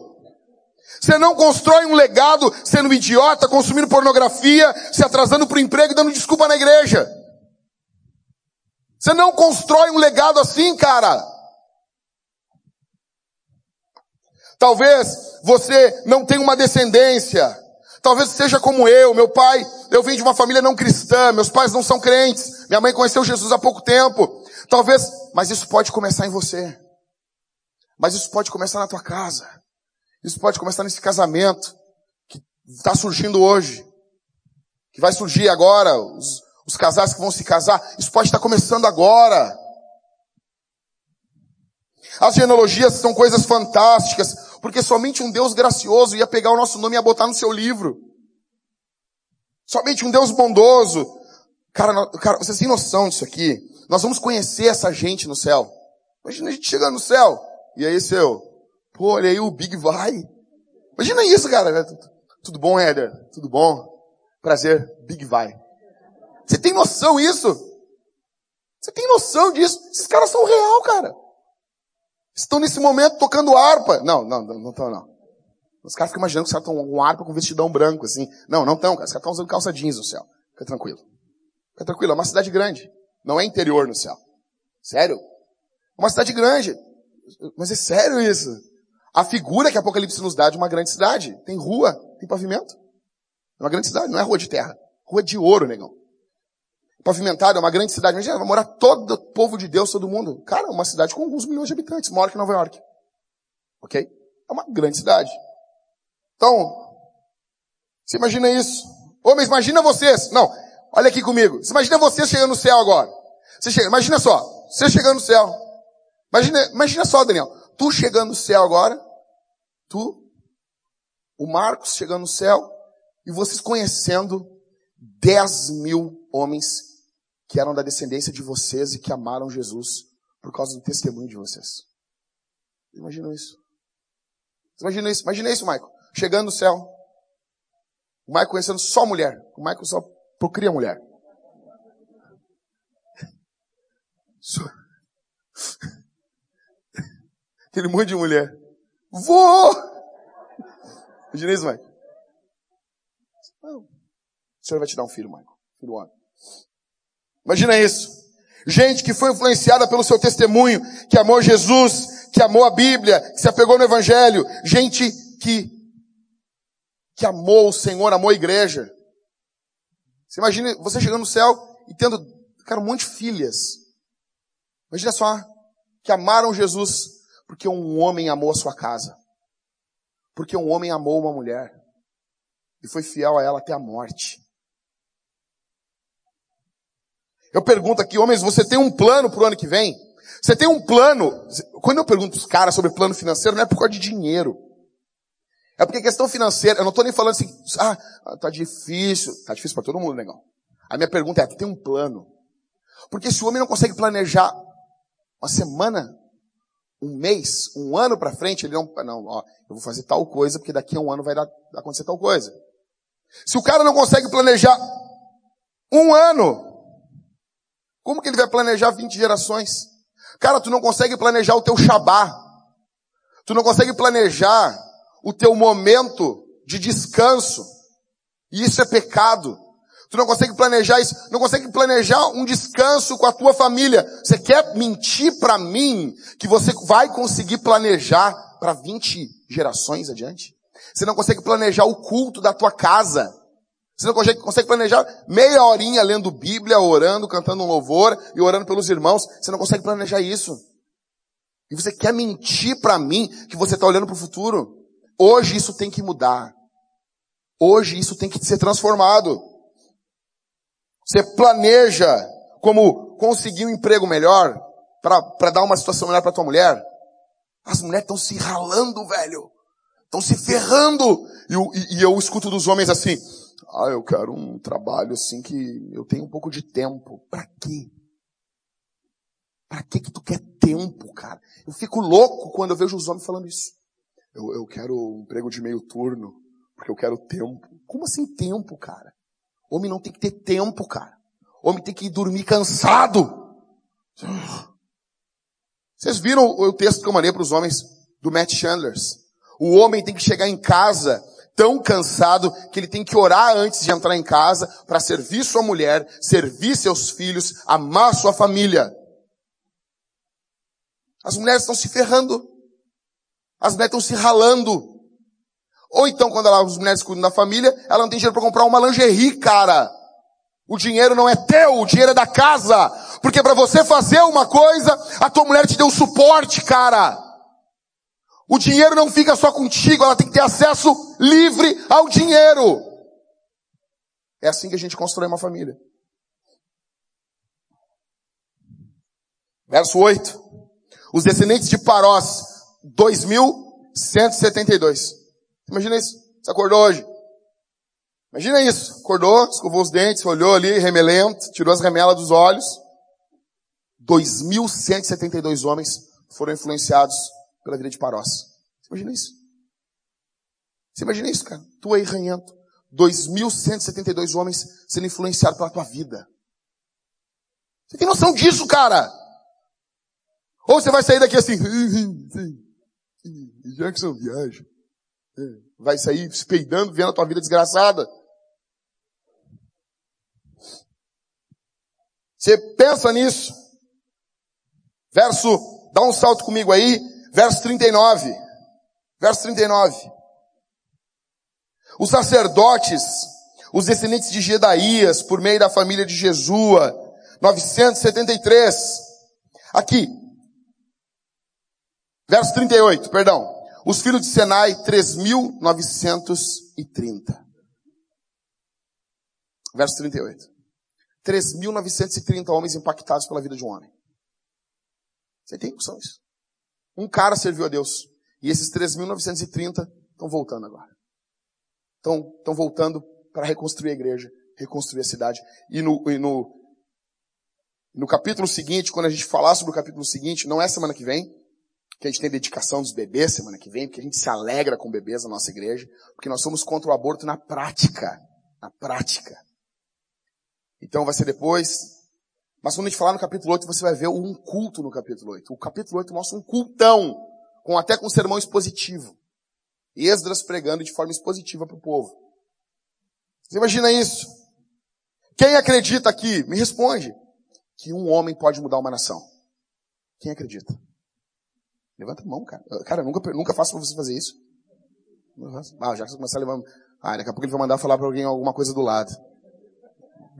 Você não constrói um legado sendo idiota, consumindo pornografia, se atrasando para o emprego e dando desculpa na igreja. Você não constrói um legado assim, cara. Talvez você não tenha uma descendência. Talvez seja como eu, meu pai, eu venho de uma família não cristã, meus pais não são crentes, minha mãe conheceu Jesus há pouco tempo. Talvez, mas isso pode começar em você. Mas isso pode começar na tua casa. Isso pode começar nesse casamento que está surgindo hoje. Que vai surgir agora, os, os casais que vão se casar. Isso pode estar começando agora. As genealogias são coisas fantásticas, porque somente um Deus gracioso ia pegar o nosso nome e ia botar no seu livro. Somente um Deus bondoso. Cara, cara, vocês têm noção disso aqui? Nós vamos conhecer essa gente no céu. Imagina a gente chegando no céu. E aí, seu, pô, olha aí o Big vai. Imagina isso, cara. Tudo bom, Éder? Tudo bom? Prazer, Big vai. Você tem noção disso? Você tem noção disso? Esses caras são real, cara. Estão nesse momento tocando harpa. Não, não, não estão não. Os caras ficam imaginando que os caras estão com harpa com vestidão branco, assim. Não, não estão, cara. Os caras estão usando calça jeans no céu. Fica tranquilo. Fica tranquilo. É uma cidade grande. Não é interior no céu. Sério? É uma cidade grande. Mas é sério isso. A figura que Apocalipse nos dá de uma grande cidade. Tem rua, tem pavimento. É uma grande cidade, não é rua de terra. Rua de ouro, negão. Pavimentado, é uma grande cidade. Imagina, vai morar todo o povo de Deus, todo mundo. Cara, uma cidade com alguns milhões de habitantes, maior que Nova York. Ok? É uma grande cidade. Então, você imagina isso. Homens, imagina vocês. Não, olha aqui comigo. Você imagina você chegando no céu agora. Você chega, imagina só, você chegando no céu. Imagina, imagina só, Daniel. Tu chegando no céu agora, tu, o Marcos chegando no céu, e vocês conhecendo 10 mil homens que eram da descendência de vocês e que amaram Jesus por causa do testemunho de vocês. Imagina isso. Imagina isso, imagina isso, Michael. Chegando no céu. O Michael conhecendo só mulher. O Michael só procria mulher. Aquele monte de mulher. Vou! Imagina isso, Michael. O Senhor vai te dar um filho, Michael. Filho homem. Imagina isso. Gente que foi influenciada pelo seu testemunho, que amou Jesus, que amou a Bíblia, que se apegou no Evangelho. Gente que, que amou o Senhor, amou a igreja. Você imagina você chegando no céu e tendo, cara, um monte de filhas. Imagina só, que amaram Jesus porque um homem amou a sua casa. Porque um homem amou uma mulher. E foi fiel a ela até a morte. Eu pergunto aqui, homens, você tem um plano para o ano que vem? Você tem um plano? Quando eu pergunto os caras sobre plano financeiro, não é por causa de dinheiro. É porque questão financeira, eu não estou nem falando assim, ah, tá difícil. Tá difícil para todo mundo, legal. A minha pergunta é, tu tem um plano? Porque se o homem não consegue planejar uma semana, um mês, um ano para frente, ele não, não, ó, eu vou fazer tal coisa, porque daqui a um ano vai dar, acontecer tal coisa. Se o cara não consegue planejar um ano, como que ele vai planejar 20 gerações? Cara, tu não consegue planejar o teu Shabá. Tu não consegue planejar o teu momento de descanso. E isso é pecado. Tu não consegue planejar isso, não consegue planejar um descanso com a tua família. Você quer mentir para mim que você vai conseguir planejar para 20 gerações adiante? Você não consegue planejar o culto da tua casa. Você não consegue, consegue planejar meia horinha lendo Bíblia, orando, cantando um louvor e orando pelos irmãos. Você não consegue planejar isso. E você quer mentir para mim que você está olhando para o futuro. Hoje isso tem que mudar. Hoje isso tem que ser transformado. Você planeja como conseguir um emprego melhor para dar uma situação melhor para tua mulher. As mulheres estão se ralando, velho. Estão se ferrando. E, e, e eu escuto dos homens assim, ah, eu quero um trabalho assim que eu tenho um pouco de tempo. Para quê? Para que que tu quer tempo, cara? Eu fico louco quando eu vejo os homens falando isso. Eu, eu quero um emprego de meio turno, porque eu quero tempo. Como assim tempo, cara? Homem não tem que ter tempo, cara. Homem tem que dormir cansado. Vocês viram o texto que eu mandei para os homens do Matt Chandlers? O homem tem que chegar em casa tão cansado que ele tem que orar antes de entrar em casa para servir sua mulher, servir seus filhos, amar sua família. As mulheres estão se ferrando. As mulheres estão se ralando. Ou então, quando as mulheres cuidam da família, ela não tem dinheiro para comprar uma lingerie, cara. O dinheiro não é teu, o dinheiro é da casa. Porque para você fazer uma coisa, a tua mulher te deu suporte, cara. O dinheiro não fica só contigo, ela tem que ter acesso livre ao dinheiro. É assim que a gente constrói uma família. Verso 8. Os descendentes de Parós, 2172. Imagina isso. Você acordou hoje. Imagina isso. Acordou, escovou os dentes, olhou ali, remelento, tirou as remelas dos olhos. 2.172 homens foram influenciados pela vida de. Você imagina isso? Você imagina isso, cara? Tu aí ranhento. 2.172 homens sendo influenciados pela tua vida. Você tem noção disso, cara? Ou você vai sair daqui assim, Jackson viaja. É, vai sair se peidando, vendo a tua vida desgraçada. Você pensa nisso. Verso, dá um salto comigo aí, verso 39. Verso 39. Os sacerdotes, os descendentes de Gedaías, por meio da família de Jesua, 973. Aqui. Verso 38, perdão. Os filhos de Senai, 3.930. Verso 38. 3.930 homens impactados pela vida de um homem. Você tem noção disso? Um cara serviu a Deus. E esses 3.930 estão voltando agora. Estão, estão voltando para reconstruir a igreja, reconstruir a cidade. E no, e no No capítulo seguinte, quando a gente falar sobre o capítulo seguinte, não é semana que vem, que a gente tem dedicação dos bebês semana que vem, porque a gente se alegra com bebês na nossa igreja, porque nós somos contra o aborto na prática. Na prática. Então vai ser depois. Mas quando a gente falar no capítulo 8, você vai ver um culto no capítulo 8. O capítulo 8 mostra um cultão, com até com um sermão expositivo. Esdras pregando de forma expositiva para o povo. Você imagina isso? Quem acredita aqui, me responde, que um homem pode mudar uma nação? Quem acredita? Levanta a mão, cara. Cara, nunca, nunca faço pra você fazer isso. Ah, já que você começar a levar... Ah, daqui a pouco ele vai mandar falar para alguém alguma coisa do lado.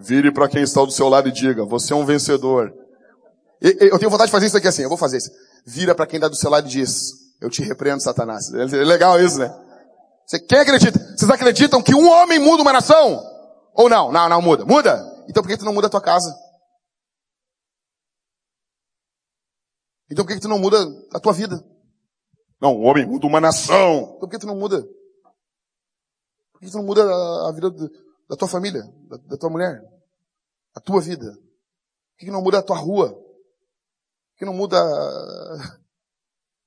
Vire para quem está do seu lado e diga, você é um vencedor. Eu tenho vontade de fazer isso aqui assim, eu vou fazer isso. Vira para quem está do seu lado e diz, eu te repreendo, Satanás. É legal isso, né? Você, quem acredita? Vocês acreditam que um homem muda uma nação? Ou não? Não, não muda. Muda? Então por que tu não muda a tua casa? Então por que tu não muda a tua vida? Não, um homem muda uma nação. Então por que tu não muda? Por que tu não muda a vida da tua família, da, da tua mulher? A tua vida? Por que não muda a tua rua? Por que não muda...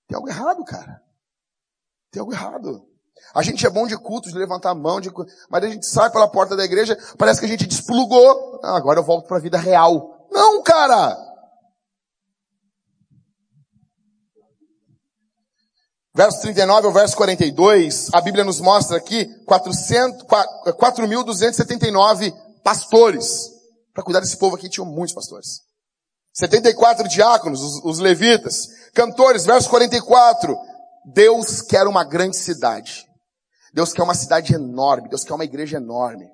Tem algo errado, cara. Tem algo errado. A gente é bom de cultos, de levantar a mão, de... mas a gente sai pela porta da igreja, parece que a gente desplugou. Ah, agora eu volto para a vida real. Não, cara! Verso 39 ao verso 42, a Bíblia nos mostra aqui 4.279 pastores. Para cuidar desse povo aqui tinham muitos pastores. 74 diáconos, os, os levitas. Cantores, verso 44. Deus quer uma grande cidade. Deus quer uma cidade enorme. Deus quer uma igreja enorme.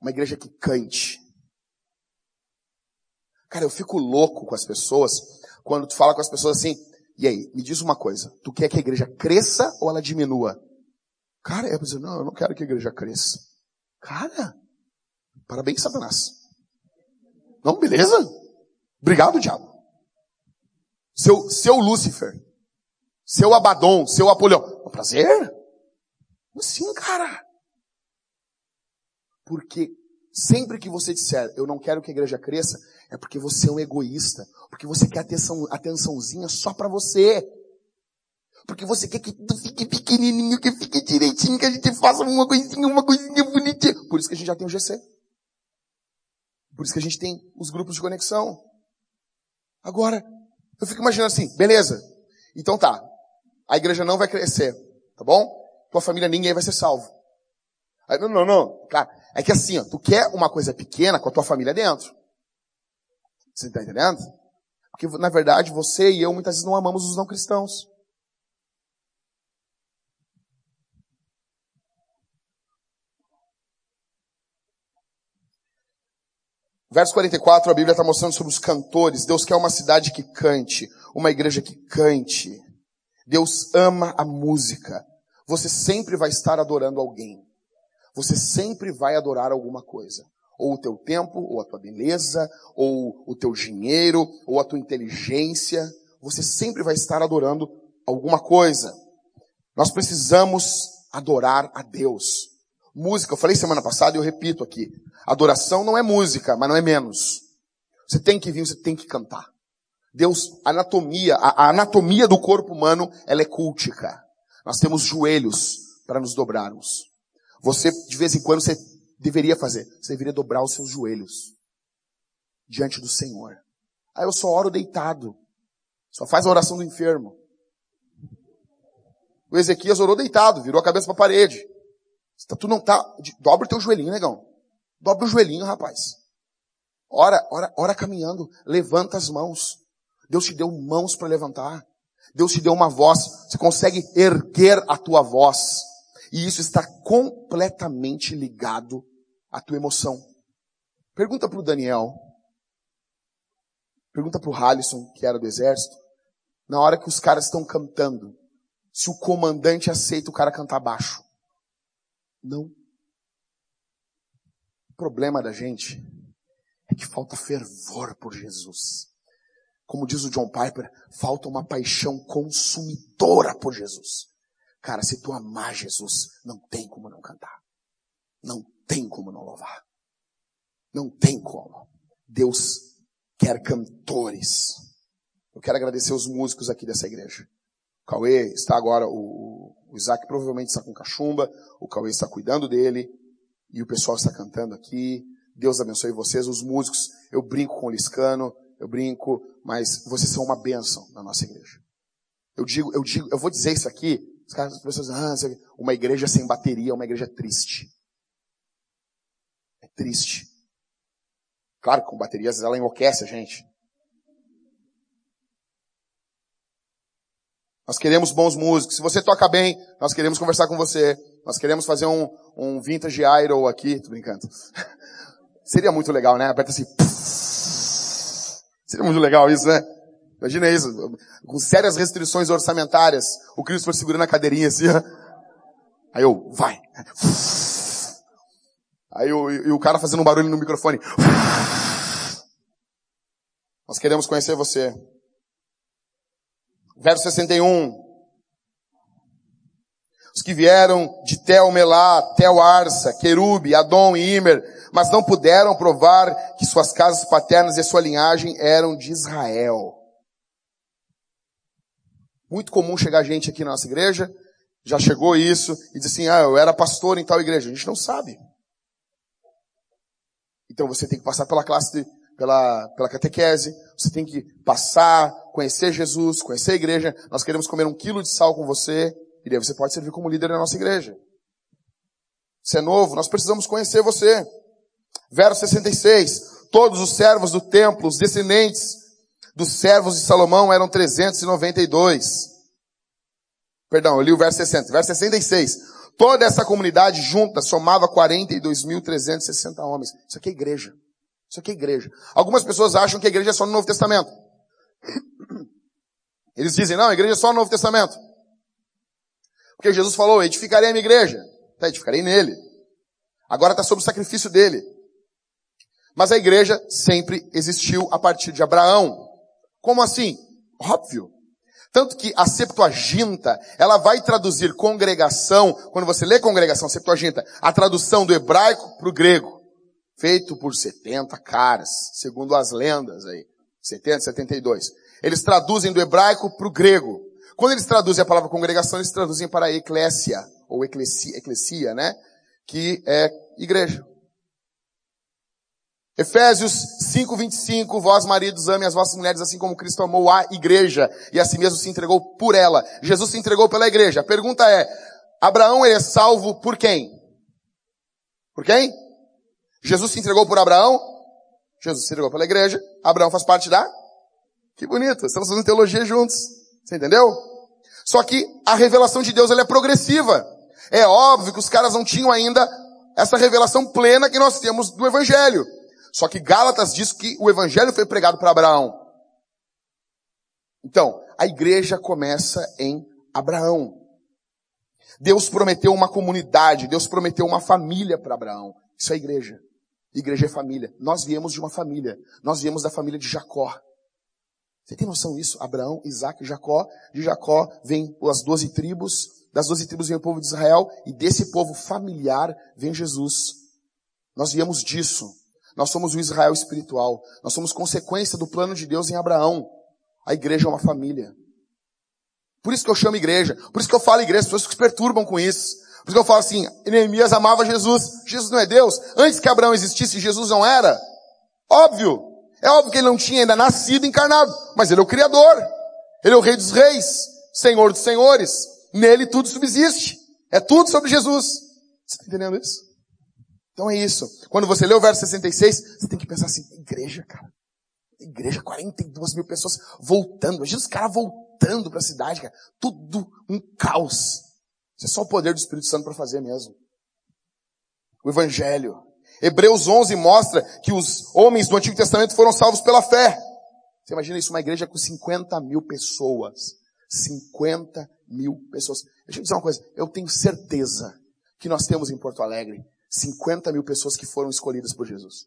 Uma igreja que cante. Cara, eu fico louco com as pessoas quando tu fala com as pessoas assim, e aí, me diz uma coisa, tu quer que a igreja cresça ou ela diminua? Cara, eu dizer, não, eu não quero que a igreja cresça. Cara, parabéns, Satanás. Não, beleza? Obrigado, diabo. Seu, seu Lúcifer, seu Abaddon, seu Apolião. Um prazer? Sim, cara. Porque sempre que você disser, eu não quero que a igreja cresça, é porque você é um egoísta. Porque você quer atenção, atençãozinha só para você. Porque você quer que tudo fique pequenininho, que fique direitinho, que a gente faça uma coisinha, uma coisinha bonitinha. Por isso que a gente já tem o GC. Por isso que a gente tem os grupos de conexão. Agora, eu fico imaginando assim, beleza. Então tá. A igreja não vai crescer, tá bom? Tua família ninguém vai ser salvo. Aí, não, não, não. Claro. É que assim, ó, tu quer uma coisa pequena com a tua família dentro. Você está entendendo? Porque, na verdade, você e eu muitas vezes não amamos os não cristãos. Verso 44, a Bíblia está mostrando sobre os cantores. Deus quer uma cidade que cante, uma igreja que cante. Deus ama a música. Você sempre vai estar adorando alguém. Você sempre vai adorar alguma coisa ou o teu tempo, ou a tua beleza, ou o teu dinheiro, ou a tua inteligência. Você sempre vai estar adorando alguma coisa. Nós precisamos adorar a Deus. Música, eu falei semana passada e eu repito aqui. Adoração não é música, mas não é menos. Você tem que vir, você tem que cantar. Deus, anatomia, a, a anatomia do corpo humano, ela é cultica. Nós temos joelhos para nos dobrarmos. Você, de vez em quando, você deveria fazer? Você deveria dobrar os seus joelhos diante do Senhor. Aí eu só oro deitado. Só faz a oração do enfermo. O Ezequias orou deitado, virou a cabeça para a parede. Tu não tá, dobra o teu joelhinho, negão. Dobra o joelhinho, rapaz. Ora, ora, ora caminhando, levanta as mãos. Deus te deu mãos para levantar. Deus te deu uma voz. Você consegue erguer a tua voz. E isso está completamente ligado à tua emoção. Pergunta para o Daniel. Pergunta para o Halisson, que era do exército. Na hora que os caras estão cantando, se o comandante aceita o cara cantar baixo. Não. O problema da gente é que falta fervor por Jesus. Como diz o John Piper, falta uma paixão consumidora por Jesus. Cara, se tu amar Jesus, não tem como não cantar. Não tem como não louvar. Não tem como. Deus quer cantores. Eu quero agradecer os músicos aqui dessa igreja. O Cauê está agora, o, o Isaac provavelmente está com cachumba, o Cauê está cuidando dele, e o pessoal está cantando aqui. Deus abençoe vocês, os músicos. Eu brinco com o Liscano, eu brinco, mas vocês são uma bênção na nossa igreja. Eu digo, eu digo, eu vou dizer isso aqui, as pessoas, ah, uma igreja sem bateria é uma igreja triste. É triste. Claro que com bateria às vezes ela enlouquece a gente. Nós queremos bons músicos. Se você toca bem, nós queremos conversar com você. Nós queremos fazer um, um vintage idol aqui. Tô brincando. Seria muito legal, né? Aperta assim. Seria muito legal isso, né? Imagina isso. Com sérias restrições orçamentárias. O Cristo segurando a cadeirinha assim. Aí eu, vai. Aí o, e o cara fazendo um barulho no microfone. Nós queremos conhecer você. Verso 61. Os que vieram de Tel Melá, Tel Arsa, Querube, Adom e Imer, mas não puderam provar que suas casas paternas e sua linhagem eram de Israel. Muito comum chegar gente aqui na nossa igreja, já chegou isso, e diz assim, ah, eu era pastor em tal igreja. A gente não sabe. Então você tem que passar pela classe de, pela, pela catequese, você tem que passar, conhecer Jesus, conhecer a igreja. Nós queremos comer um quilo de sal com você, e daí você pode servir como líder da nossa igreja. Você é novo, nós precisamos conhecer você. Verso 66. Todos os servos do templo, os descendentes dos servos de Salomão eram 392. Perdão, eu li o verso 60. Verso 66. Toda essa comunidade junta somava 42.360 homens. Isso aqui é igreja. Isso aqui é igreja. Algumas pessoas acham que a igreja é só no Novo Testamento. Eles dizem, não, a igreja é só no Novo Testamento. Porque Jesus falou, edificarei a minha igreja. Tá, edificarei nele. Agora está sob o sacrifício dele. Mas a igreja sempre existiu a partir de Abraão. Como assim? Óbvio. Tanto que a Septuaginta, ela vai traduzir congregação, quando você lê congregação, Septuaginta, a tradução do hebraico para o grego feito por 70 caras, segundo as lendas aí. 70, 72. Eles traduzem do hebraico para o grego. Quando eles traduzem a palavra congregação, eles traduzem para eclésia, ou eclesia, eclesia, né? Que é igreja. Efésios 5, 25, vós maridos amem as vossas mulheres assim como Cristo amou a igreja e assim mesmo se entregou por ela. Jesus se entregou pela igreja. A pergunta é, Abraão ele é salvo por quem? Por quem? Jesus se entregou por Abraão, Jesus se entregou pela igreja, Abraão faz parte da? Que bonito, estamos fazendo teologia juntos. Você entendeu? Só que a revelação de Deus ela é progressiva. É óbvio que os caras não tinham ainda essa revelação plena que nós temos do Evangelho. Só que Gálatas diz que o Evangelho foi pregado para Abraão. Então, a igreja começa em Abraão. Deus prometeu uma comunidade, Deus prometeu uma família para Abraão. Isso é igreja. Igreja é família. Nós viemos de uma família. Nós viemos da família de Jacó. Você tem noção disso? Abraão, Isaac e Jacó. De Jacó vem as doze tribos. Das doze tribos vem o povo de Israel. E desse povo familiar vem Jesus. Nós viemos disso. Nós somos o Israel espiritual. Nós somos consequência do plano de Deus em Abraão. A igreja é uma família. Por isso que eu chamo igreja. Por isso que eu falo igreja. As pessoas se perturbam com isso. Por isso que eu falo assim, Neemias amava Jesus. Jesus não é Deus. Antes que Abraão existisse, Jesus não era. Óbvio. É óbvio que ele não tinha ainda nascido encarnado. Mas ele é o Criador. Ele é o Rei dos Reis. Senhor dos Senhores. Nele tudo subsiste. É tudo sobre Jesus. Você está entendendo isso? Então é isso. Quando você lê o verso 66, você tem que pensar assim, igreja, cara. Igreja, 42 mil pessoas voltando. Imagina os caras voltando para a cidade, cara. Tudo um caos. Isso é só o poder do Espírito Santo para fazer mesmo. O Evangelho. Hebreus 11 mostra que os homens do Antigo Testamento foram salvos pela fé. Você imagina isso, uma igreja com 50 mil pessoas. 50 mil pessoas. Deixa eu dizer uma coisa. Eu tenho certeza que nós temos em Porto Alegre 50 mil pessoas que foram escolhidas por Jesus.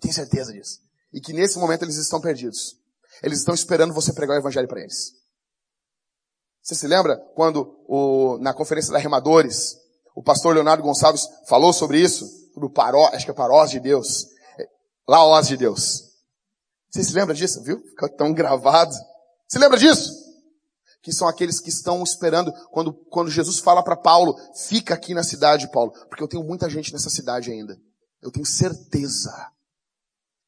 Tenho certeza disso. E que nesse momento eles estão perdidos. Eles estão esperando você pregar o Evangelho para eles. Você se lembra quando o, na conferência da Remadores, o pastor Leonardo Gonçalves falou sobre isso? Sobre o paró, acho que é parós de Deus. É, laós de Deus. Você se lembra disso, viu? Ficou tão gravado. Se lembra disso? Que são aqueles que estão esperando quando, quando Jesus fala para Paulo, fica aqui na cidade, Paulo, porque eu tenho muita gente nessa cidade ainda. Eu tenho certeza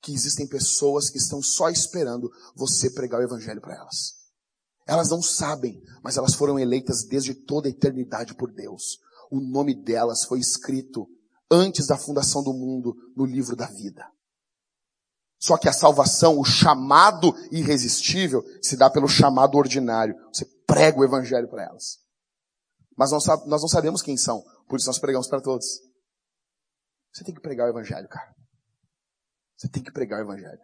que existem pessoas que estão só esperando você pregar o evangelho para elas. Elas não sabem, mas elas foram eleitas desde toda a eternidade por Deus. O nome delas foi escrito antes da fundação do mundo no livro da vida. Só que a salvação, o chamado irresistível, se dá pelo chamado ordinário. Você prega o evangelho para elas. Mas nós, não sabemos quem são, por isso nós pregamos para todos. Você tem que pregar o evangelho, cara. Você tem que pregar o evangelho.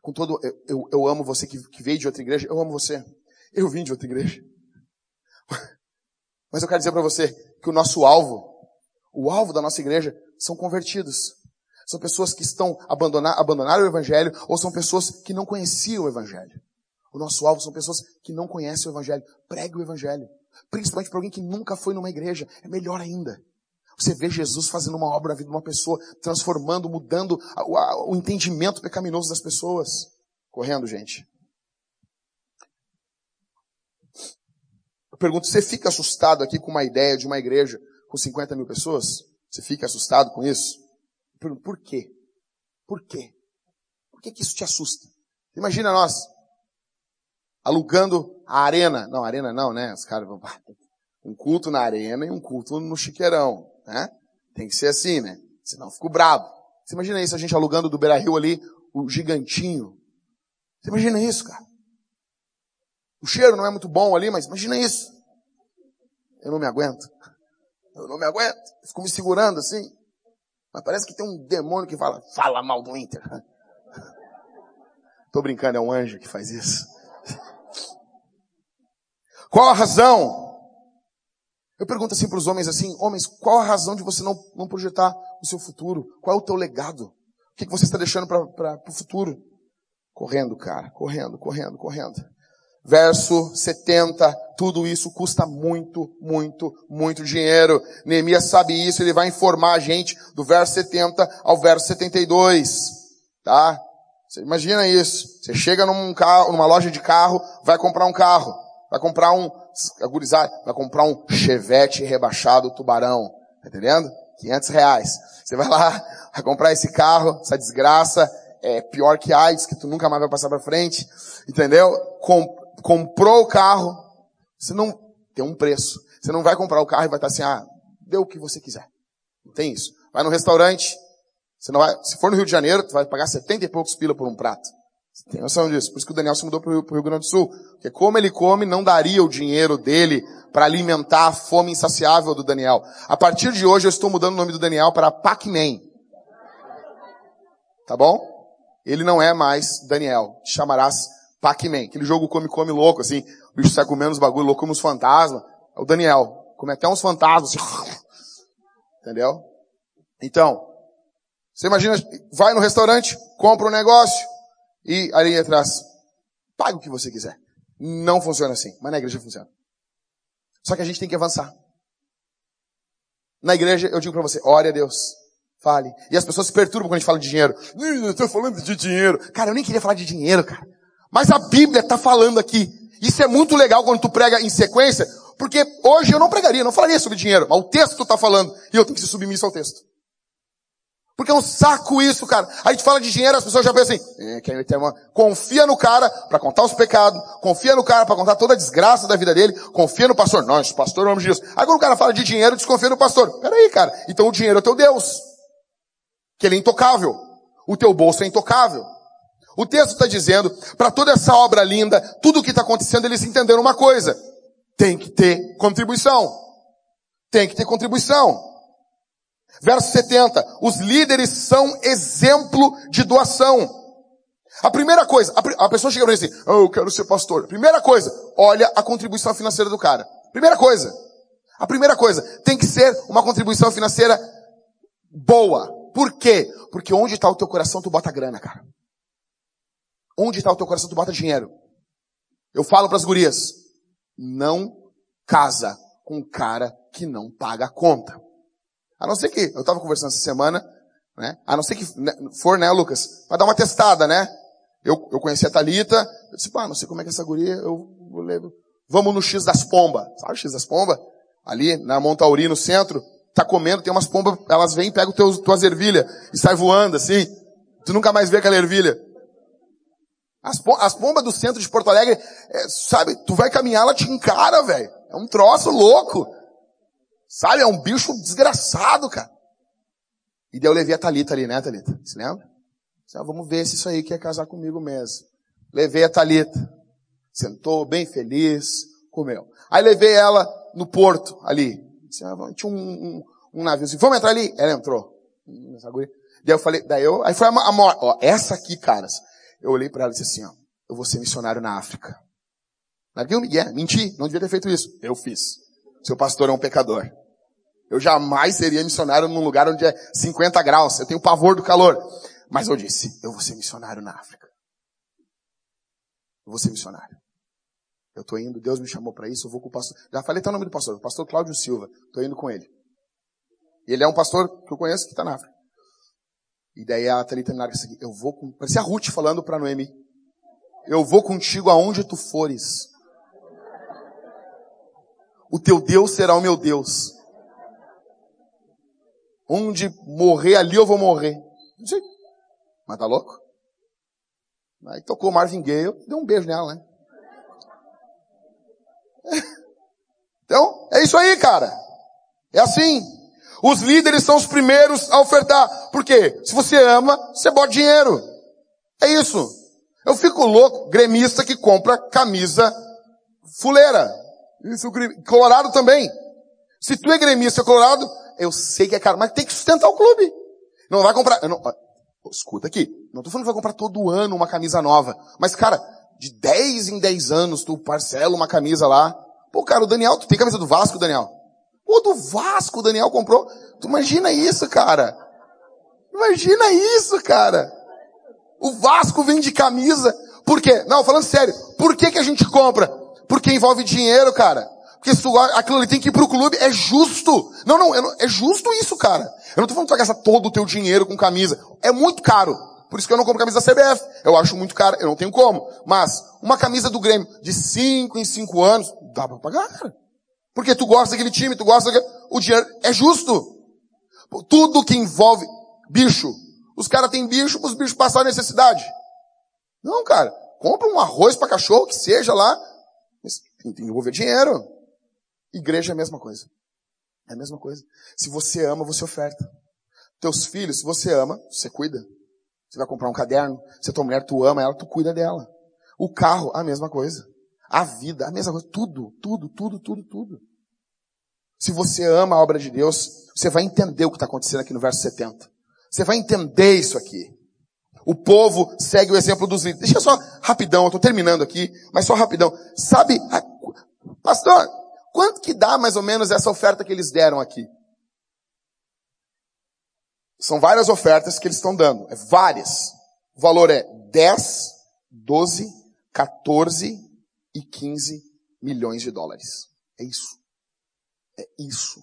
Com todo, eu, eu, eu amo você que, que veio de outra igreja, eu amo você. Eu vim de outra igreja. Mas eu quero dizer para você que o nosso alvo, o alvo da nossa igreja, são convertidos. São pessoas que estão abandonar, abandonaram o Evangelho ou são pessoas que não conheciam o Evangelho. O nosso alvo são pessoas que não conhecem o Evangelho. Pregue o Evangelho. Principalmente para alguém que nunca foi numa igreja. É melhor ainda. Você vê Jesus fazendo uma obra na vida de uma pessoa, transformando, mudando o, entendimento pecaminoso das pessoas. Correndo, gente. Eu pergunto, você fica assustado aqui com uma ideia de uma igreja com 50 mil pessoas? Você fica assustado com isso? Pergunto, por quê? Por quê? Por que, que isso te assusta? Imagina nós alugando a arena. Não, arena não, né? Os caras vão, um culto na arena e um culto no chiqueirão, né? Tem que ser assim, né? Senão eu fico bravo. Você imagina isso, a gente alugando do Beira Rio ali, o gigantinho. Você imagina isso, cara? O cheiro não é muito bom ali, mas imagina isso. Eu não me aguento. Eu não me aguento. Fico me segurando assim. Mas parece que tem um demônio que fala, fala mal do Inter. Tô brincando, é um anjo que faz isso. Qual a razão? Eu pergunto assim para os homens assim, homens, qual a razão de você não, não projetar o seu futuro? Qual é o teu legado? O que, que você está deixando para o futuro? Correndo, cara, correndo, correndo, correndo verso 70, tudo isso custa muito, muito, muito dinheiro. Neemias sabe isso, ele vai informar a gente do verso 70 ao verso 72, tá? Você imagina isso. Você chega num carro, numa loja de carro, vai comprar um carro, vai comprar um, agurizar, vai comprar um Chevette rebaixado tubarão, tá entendendo? 500 reais. Você vai lá, vai comprar esse carro, essa desgraça, é pior que AIDS, que tu nunca mais vai passar pra frente, entendeu? Comprou o carro, você não tem um preço. Você não vai comprar o carro e vai estar assim, ah, dê o que você quiser. Não tem isso. Vai no restaurante, você não vai, se for no Rio de Janeiro, tu vai pagar 70 e poucos pila por um prato. Você tem noção disso? Por isso que o Daniel se mudou para o Rio, Rio Grande do Sul. Porque como ele come, não daria o dinheiro dele para alimentar a fome insaciável do Daniel. A partir de hoje eu estou mudando o nome do Daniel para Pac-Man. Tá bom? Ele não é mais Daniel. Te chamarás Pac-Man, aquele jogo come-come louco, assim, o bicho sai comendo os bagulho louco como os fantasmas. É o Daniel, come até uns fantasmas, assim, entendeu? Então, você imagina, vai no restaurante, compra um negócio, e ali atrás, paga o que você quiser. Não funciona assim, mas na igreja funciona. Só que a gente tem que avançar. Na igreja, eu digo para você, ore a Deus. Fale. E as pessoas se perturbam quando a gente fala de dinheiro. Eu estou falando de dinheiro. Cara, eu nem queria falar de dinheiro, cara. Mas a Bíblia está falando aqui. Isso é muito legal quando tu prega em sequência, porque hoje eu não pregaria, não falaria sobre dinheiro, mas o texto está falando e eu tenho que ser submisso ao texto. Porque é um saco isso, cara. A gente fala de dinheiro, as pessoas já pensam assim, é, uma... confia no cara para contar os pecados, confia no cara para contar toda a desgraça da vida dele, confia no pastor. Nós, pastor, vamos de Deus. Aí quando o cara fala de dinheiro, desconfia no pastor. Peraí, cara. Então o dinheiro é teu Deus. Que ele é intocável. O teu bolso é intocável. O texto está dizendo, para toda essa obra linda, tudo o que está acontecendo, eles entenderam uma coisa. Tem que ter contribuição. Tem que ter contribuição. Verso 70. Os líderes são exemplo de doação. A primeira coisa, a, a pessoa chega para mim assim, oh, eu quero ser pastor. Primeira coisa, olha a contribuição financeira do cara. Primeira coisa. A primeira coisa, tem que ser uma contribuição financeira boa. Por quê? Porque onde está o teu coração, tu bota grana, cara. Onde está o teu coração? Tu bota dinheiro. Eu falo para as gurias, não casa com um cara que não paga a conta. A não ser que, eu estava conversando essa semana, né? A não ser que né, for, né, Lucas? Para dar uma testada, né? Eu, eu conheci a Thalita, eu disse, pá, não sei como é que essa guria, eu levo. Vamos no X das Pombas. Sabe o X das Pombas? Ali, na Montauri, no centro, tá comendo, tem umas pombas, elas vêm, pegam teus, tuas ervilhas e sai voando, assim. Tu nunca mais vê aquela ervilha. As, as pombas do centro de Porto Alegre, é, sabe, tu vai caminhar, ela te encara, velho. É um troço louco. Sabe, é um bicho desgraçado, cara. E daí eu levei a Thalita ali, né, Thalita? Se lembra? Ah, vamos ver se isso aí quer casar comigo mesmo. Levei a Thalita. Sentou bem feliz, comeu. Aí levei ela no porto, ali. Ah, tinha um, um, um navio assim, vamos entrar ali? Ela entrou. Daí eu falei, daí eu, aí foi a, a morte. Ó, essa aqui, caras. Eu olhei para ela e disse assim, ó, eu vou ser missionário na África. Larguei o Miguel, menti, não devia ter feito isso. Eu fiz. Seu pastor é um pecador. Eu jamais seria missionário num lugar onde é 50 graus. Eu tenho pavor do calor. Mas eu disse, eu vou ser missionário na África. Eu vou ser missionário. Eu estou indo, Deus me chamou para isso, eu vou com o pastor. Já falei até o nome do pastor, o pastor Cláudio Silva. Estou indo com ele. Ele é um pastor que eu conheço que está na África. E daí a Thalita larga assim, eu vou com... Parecia a Ruth falando para Noemi. Eu vou contigo aonde tu fores. O teu Deus será o meu Deus. Onde morrer, ali eu vou morrer. Não sei. Mas tá louco? Aí tocou Marvin Gaye, deu um beijo nela, né? Então, é isso aí, cara. É assim. Os líderes são os primeiros a ofertar. Por quê? Se você ama, você bota dinheiro. É isso. Eu fico louco, gremista que compra camisa fuleira. Isso, colorado também. Se tu é gremista colorado, eu sei que é caro, mas tem que sustentar o clube. Não vai comprar, não, escuta aqui, não tô falando que vai comprar todo ano uma camisa nova, mas cara, de 10 em 10 anos tu parcela uma camisa lá. Pô, cara, o Daniel, tu tem camisa do Vasco, Daniel? Pô, do Vasco o Daniel comprou. Tu imagina isso, cara. Imagina isso, cara. O Vasco vende camisa. Por quê? Não, falando sério. Por que que a gente compra? Porque envolve dinheiro, cara. Porque se tu, aquilo ali tem que ir pro clube, é justo. Não, não, é justo isso, cara. Eu não tô falando que tu vai gastar todo o teu dinheiro com camisa. É muito caro. Por isso que eu não compro camisa da CBF. Eu acho muito caro, eu não tenho como. Mas, uma camisa do Grêmio de 5 em 5 anos, dá pra pagar, cara. Porque tu gosta daquele time, tu gosta daquele... O dinheiro é justo. Tudo que envolve bicho. Os caras têm bicho para os bichos passar necessidade. Não, cara. Compra um arroz para cachorro, que seja lá. Mas tem que envolver dinheiro. Igreja é a mesma coisa. É a mesma coisa. Se você ama, você oferta. Teus filhos, se você ama, você cuida. Você vai comprar um caderno. Se a tua mulher, tu ama ela, tu cuida dela. O carro, a mesma coisa. A vida, a mesma coisa. Tudo, tudo, tudo, tudo, tudo. Se você ama a obra de Deus, você vai entender o que está acontecendo aqui no verso 70. Você vai entender isso aqui. O povo segue o exemplo dos líderes. Deixa só rapidão, eu estou terminando aqui, mas só rapidão. Sabe, pastor, quanto que dá mais ou menos essa oferta que eles deram aqui? São várias ofertas que eles estão dando. É várias. O valor é 10, 12, 14 e 15 milhões de dólares. É isso. É isso.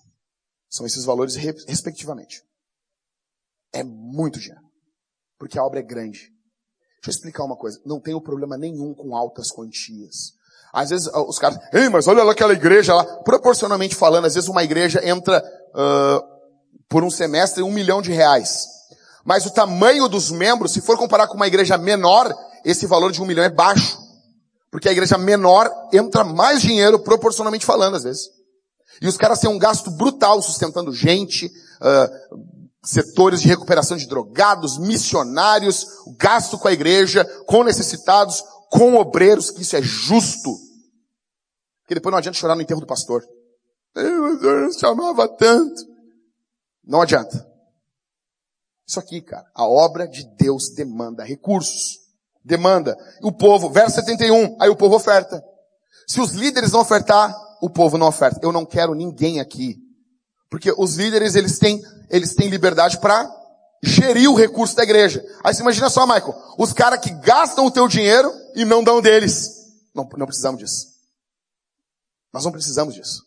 São esses valores respectivamente. É muito dinheiro. Porque a obra é grande. Deixa eu explicar uma coisa. Não tenho problema nenhum com altas quantias. Às vezes os caras, ei, mas olha lá aquela igreja lá. Proporcionalmente falando, às vezes uma igreja entra uh, por um semestre um milhão de reais. Mas o tamanho dos membros, se for comparar com uma igreja menor, esse valor de um milhão é baixo. Porque a igreja menor entra mais dinheiro proporcionalmente falando, às vezes. E os caras têm um gasto brutal sustentando gente, uh, setores de recuperação de drogados, missionários, gasto com a igreja, com necessitados, com obreiros, que isso é justo. Porque depois não adianta chorar no enterro do pastor. Eu chamava tanto. Não adianta. Isso aqui, cara, a obra de Deus demanda recursos demanda. O povo, verso 71, aí o povo oferta. Se os líderes não ofertar, o povo não oferta. Eu não quero ninguém aqui. Porque os líderes, eles têm, eles têm liberdade para gerir o recurso da igreja. Aí você imagina só, Michael, os caras que gastam o teu dinheiro e não dão deles. Não, não precisamos disso. Nós não precisamos disso.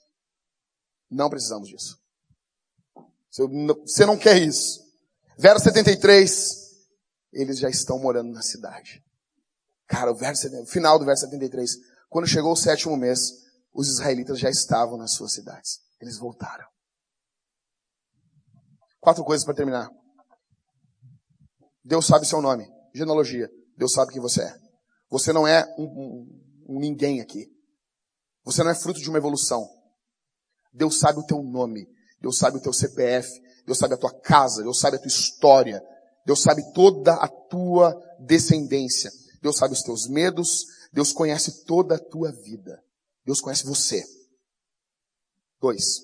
Não precisamos disso. Você não quer isso. Verso 73, eles já estão morando na cidade. Cara, o verso, final do verso 73. Quando chegou o sétimo mês, os israelitas já estavam nas suas cidades. Eles voltaram. Quatro coisas para terminar. Deus sabe seu nome. Genealogia. Deus sabe quem você é. Você não é um, um, um ninguém aqui. Você não é fruto de uma evolução. Deus sabe o teu nome. Deus sabe o teu CPF. Deus sabe a tua casa. Deus sabe a tua história. Deus sabe toda a tua descendência. Deus sabe os teus medos. Deus conhece toda a tua vida. Deus conhece você. Dois.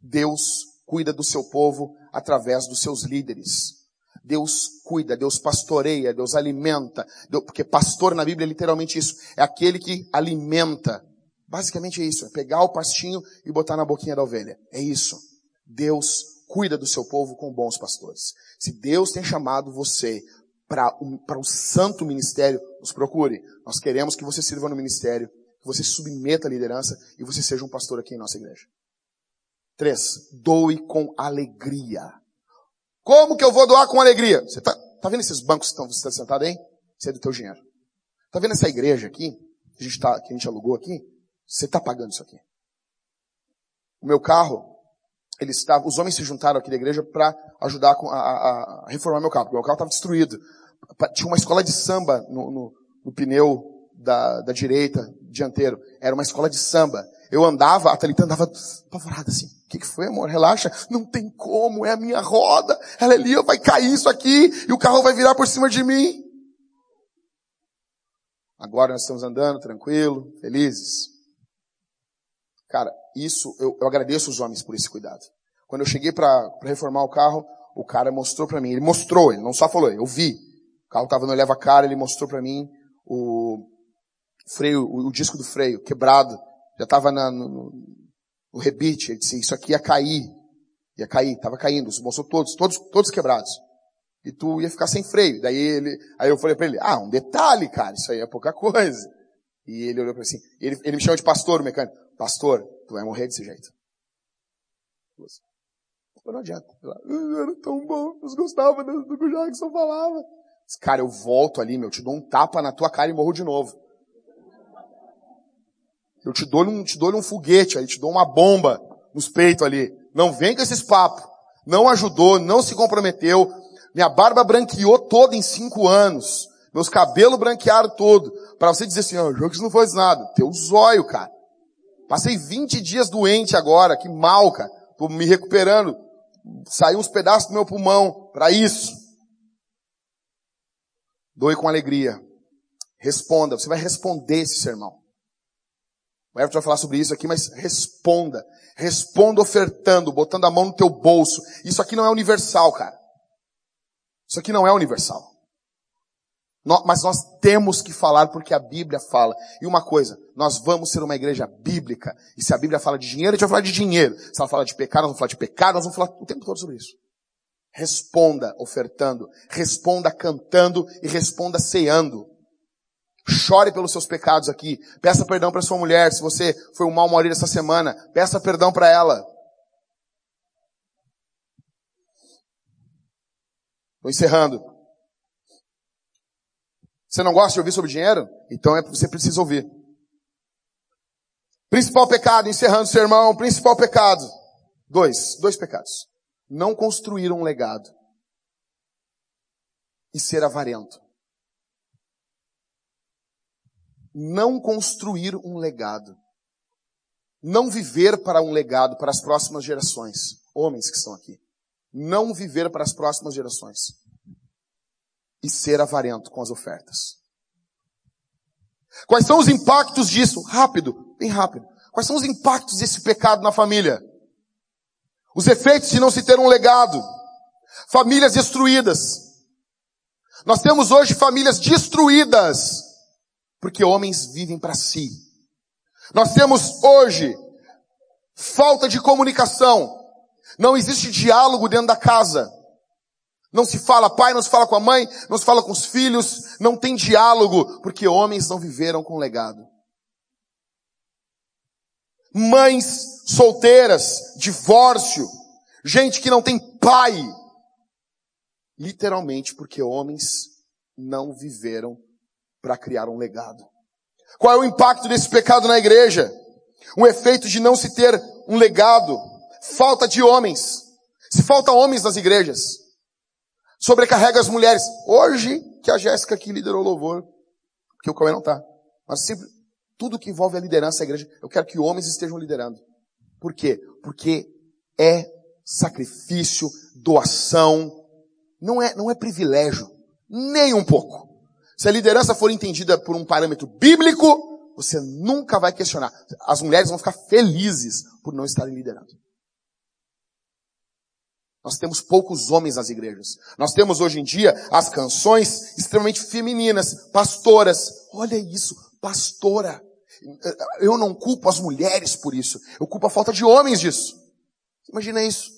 Deus cuida do seu povo através dos seus líderes. Deus cuida, Deus pastoreia, Deus alimenta, Deus, porque pastor na Bíblia é literalmente isso, é aquele que alimenta. Basicamente é isso, é pegar o pastinho e botar na boquinha da ovelha. É isso. Deus cuida do seu povo com bons pastores. Se Deus tem chamado você para um, santo ministério, nos procure. Nós queremos que você sirva no ministério, que você submeta a liderança e você seja um pastor aqui em nossa igreja. Três, doe com alegria. Como que eu vou doar com alegria? Você tá, tá vendo esses bancos que estão, você está sentado aí? Isso é do teu dinheiro. Tá vendo essa igreja aqui? Que a gente, tá, que a gente alugou aqui? Você está pagando isso aqui. O meu carro, eles estavam, os homens se juntaram aqui da igreja para ajudar a, a, a, reformar meu carro, porque meu carro estava destruído. Tinha uma escola de samba no, no, no pneu da, da direita, dianteiro. Era uma escola de samba. Eu andava, a Thalita andava apavorada assim. O que, que foi, amor? Relaxa. Não tem como, é a minha roda. Ela é ali, vai cair isso aqui e o carro vai virar por cima de mim. Agora nós estamos andando tranquilo, felizes. Cara, isso, eu, eu agradeço os homens por esse cuidado. Quando eu cheguei para reformar o carro, o cara mostrou para mim, ele mostrou, ele não só falou, eu vi. O carro estava no leva-cara, ele mostrou para mim o freio, o, o, disco do freio quebrado, já estava no, o rebite, ele disse, isso aqui ia cair. Ia cair, tava caindo, os mostrou todos, todos, todos quebrados. E tu ia ficar sem freio. Daí ele, aí eu falei para ele, ah, um detalhe, cara, isso aí é pouca coisa. E ele olhou para assim, ele, ele me chama de pastor, o mecânico. Pastor, tu vai morrer desse jeito. Não adianta. Ah, era tão bom, eu gostava do, do que o Jackson falava. Cara, eu volto ali, meu, te dou um tapa na tua cara e morro de novo. Eu te dou um, te dou um foguete aí, te dou uma bomba nos peitos ali. Não vem com esses papos. Não ajudou, não se comprometeu. Minha barba branqueou toda em cinco anos. Meus cabelos branquearam todo. Para você dizer assim, ó, oh, não faz nada. Teu zóio, cara. Passei 20 dias doente agora, que mal, cara. Tô me recuperando. Saiu uns pedaços do meu pulmão para isso. Doe com alegria. Responda. Você vai responder esse sermão. O Everton vai falar sobre isso aqui, mas responda. Responda ofertando, botando a mão no teu bolso. Isso aqui não é universal, cara. Isso aqui não é universal. Mas nós temos que falar porque a Bíblia fala. E uma coisa, nós vamos ser uma igreja bíblica. E se a Bíblia fala de dinheiro, a gente vai falar de dinheiro. Se ela fala de pecado, nós vamos falar de pecado, nós vamos falar o tempo todo sobre isso. Responda ofertando, responda cantando e responda ceando. Chore pelos seus pecados aqui. Peça perdão para sua mulher. Se você foi um mau marido essa semana, peça perdão para ela. Estou encerrando. Você não gosta de ouvir sobre dinheiro? Então é, você precisa ouvir. Principal pecado, encerrando o sermão, principal pecado. Dois, dois pecados. Não construir um legado. E ser avarento não construir um legado. Não viver para um legado para as próximas gerações. Homens que estão aqui. Não viver para as próximas gerações. E ser avarento com as ofertas. Quais são os impactos disso? Rápido, bem rápido. Quais são os impactos desse pecado na família? Os efeitos de não se ter um legado. Famílias destruídas. Nós temos hoje famílias destruídas porque homens vivem para si. Nós temos hoje falta de comunicação. Não existe diálogo dentro da casa. Não se fala pai, não se fala com a mãe, não se fala com os filhos, não tem diálogo, porque homens não viveram com legado. Mães solteiras, divórcio, gente que não tem pai. Literalmente porque homens não viveram para criar um legado. Qual é o impacto desse pecado na igreja? Um efeito de não se ter um legado, falta de homens. Se falta homens nas igrejas, sobrecarrega as mulheres. Hoje, que a Jéssica aqui liderou o louvor, que o Cauê não tá. Mas sempre, tudo que envolve a liderança da igreja, eu quero que homens estejam liderando. Por quê? Porque é sacrifício, doação, não é, não é privilégio, nem um pouco. Se a liderança for entendida por um parâmetro bíblico, você nunca vai questionar. As mulheres vão ficar felizes por não estarem liderando. Nós temos poucos homens nas igrejas. Nós temos hoje em dia as canções extremamente femininas, pastoras. Olha isso, pastora. Eu não culpo as mulheres por isso. Eu culpo a falta de homens disso. Imagina isso.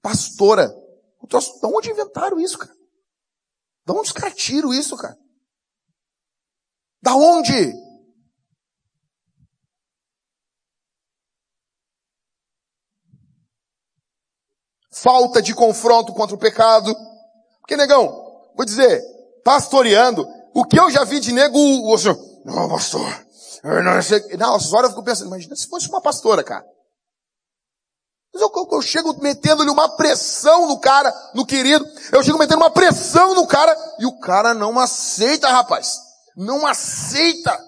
Pastora. Da onde inventaram isso, cara? Da onde os caras tiram isso, cara? Da onde? Falta de confronto contra o pecado. Porque, negão, vou dizer, pastoreando, o que eu já vi de nego, o senhor, não, pastor, eu não sei, não, essas horas eu fico pensando, imagina se fosse uma pastora, cara. Mas eu, eu, eu chego metendo-lhe uma pressão no cara, no querido, eu chego metendo uma pressão no cara, e o cara não aceita, rapaz. Não aceita.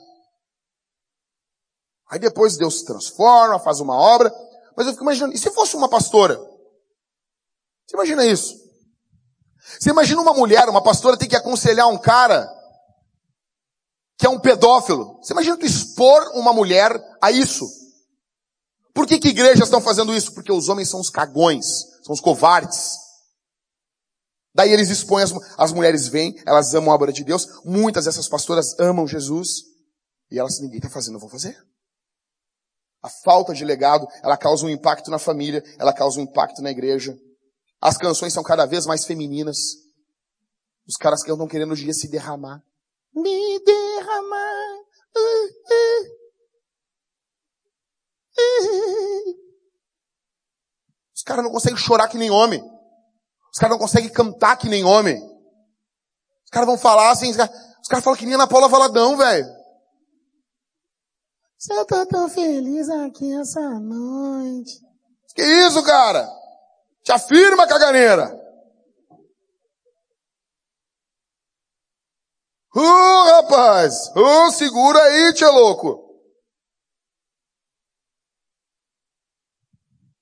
Aí depois Deus se transforma, faz uma obra, mas eu fico imaginando, e se fosse uma pastora? Você imagina isso? Você imagina uma mulher, uma pastora tem que aconselhar um cara que é um pedófilo. Você imagina tu expor uma mulher a isso? Por que que igrejas estão fazendo isso? Porque os homens são os cagões, são os covardes. Daí eles expõem, as, as mulheres vêm, elas amam a obra de Deus, muitas dessas pastoras amam Jesus, e elas, ninguém está fazendo, vou fazer. A falta de legado, ela causa um impacto na família, ela causa um impacto na igreja. As canções são cada vez mais femininas. Os caras que estão querendo hoje dia se derramar. Me derramar. Uh, uh. Uh. Os caras não conseguem chorar que nem homem. Os caras não conseguem cantar que nem homem. Os caras vão falar assim, os caras, falam que nem Ana Paula Valadão, velho. Eu tô tão feliz aqui essa noite. Que isso, cara? Te afirma, caganeira. Uh, rapaz! Uh, segura aí, tia louco!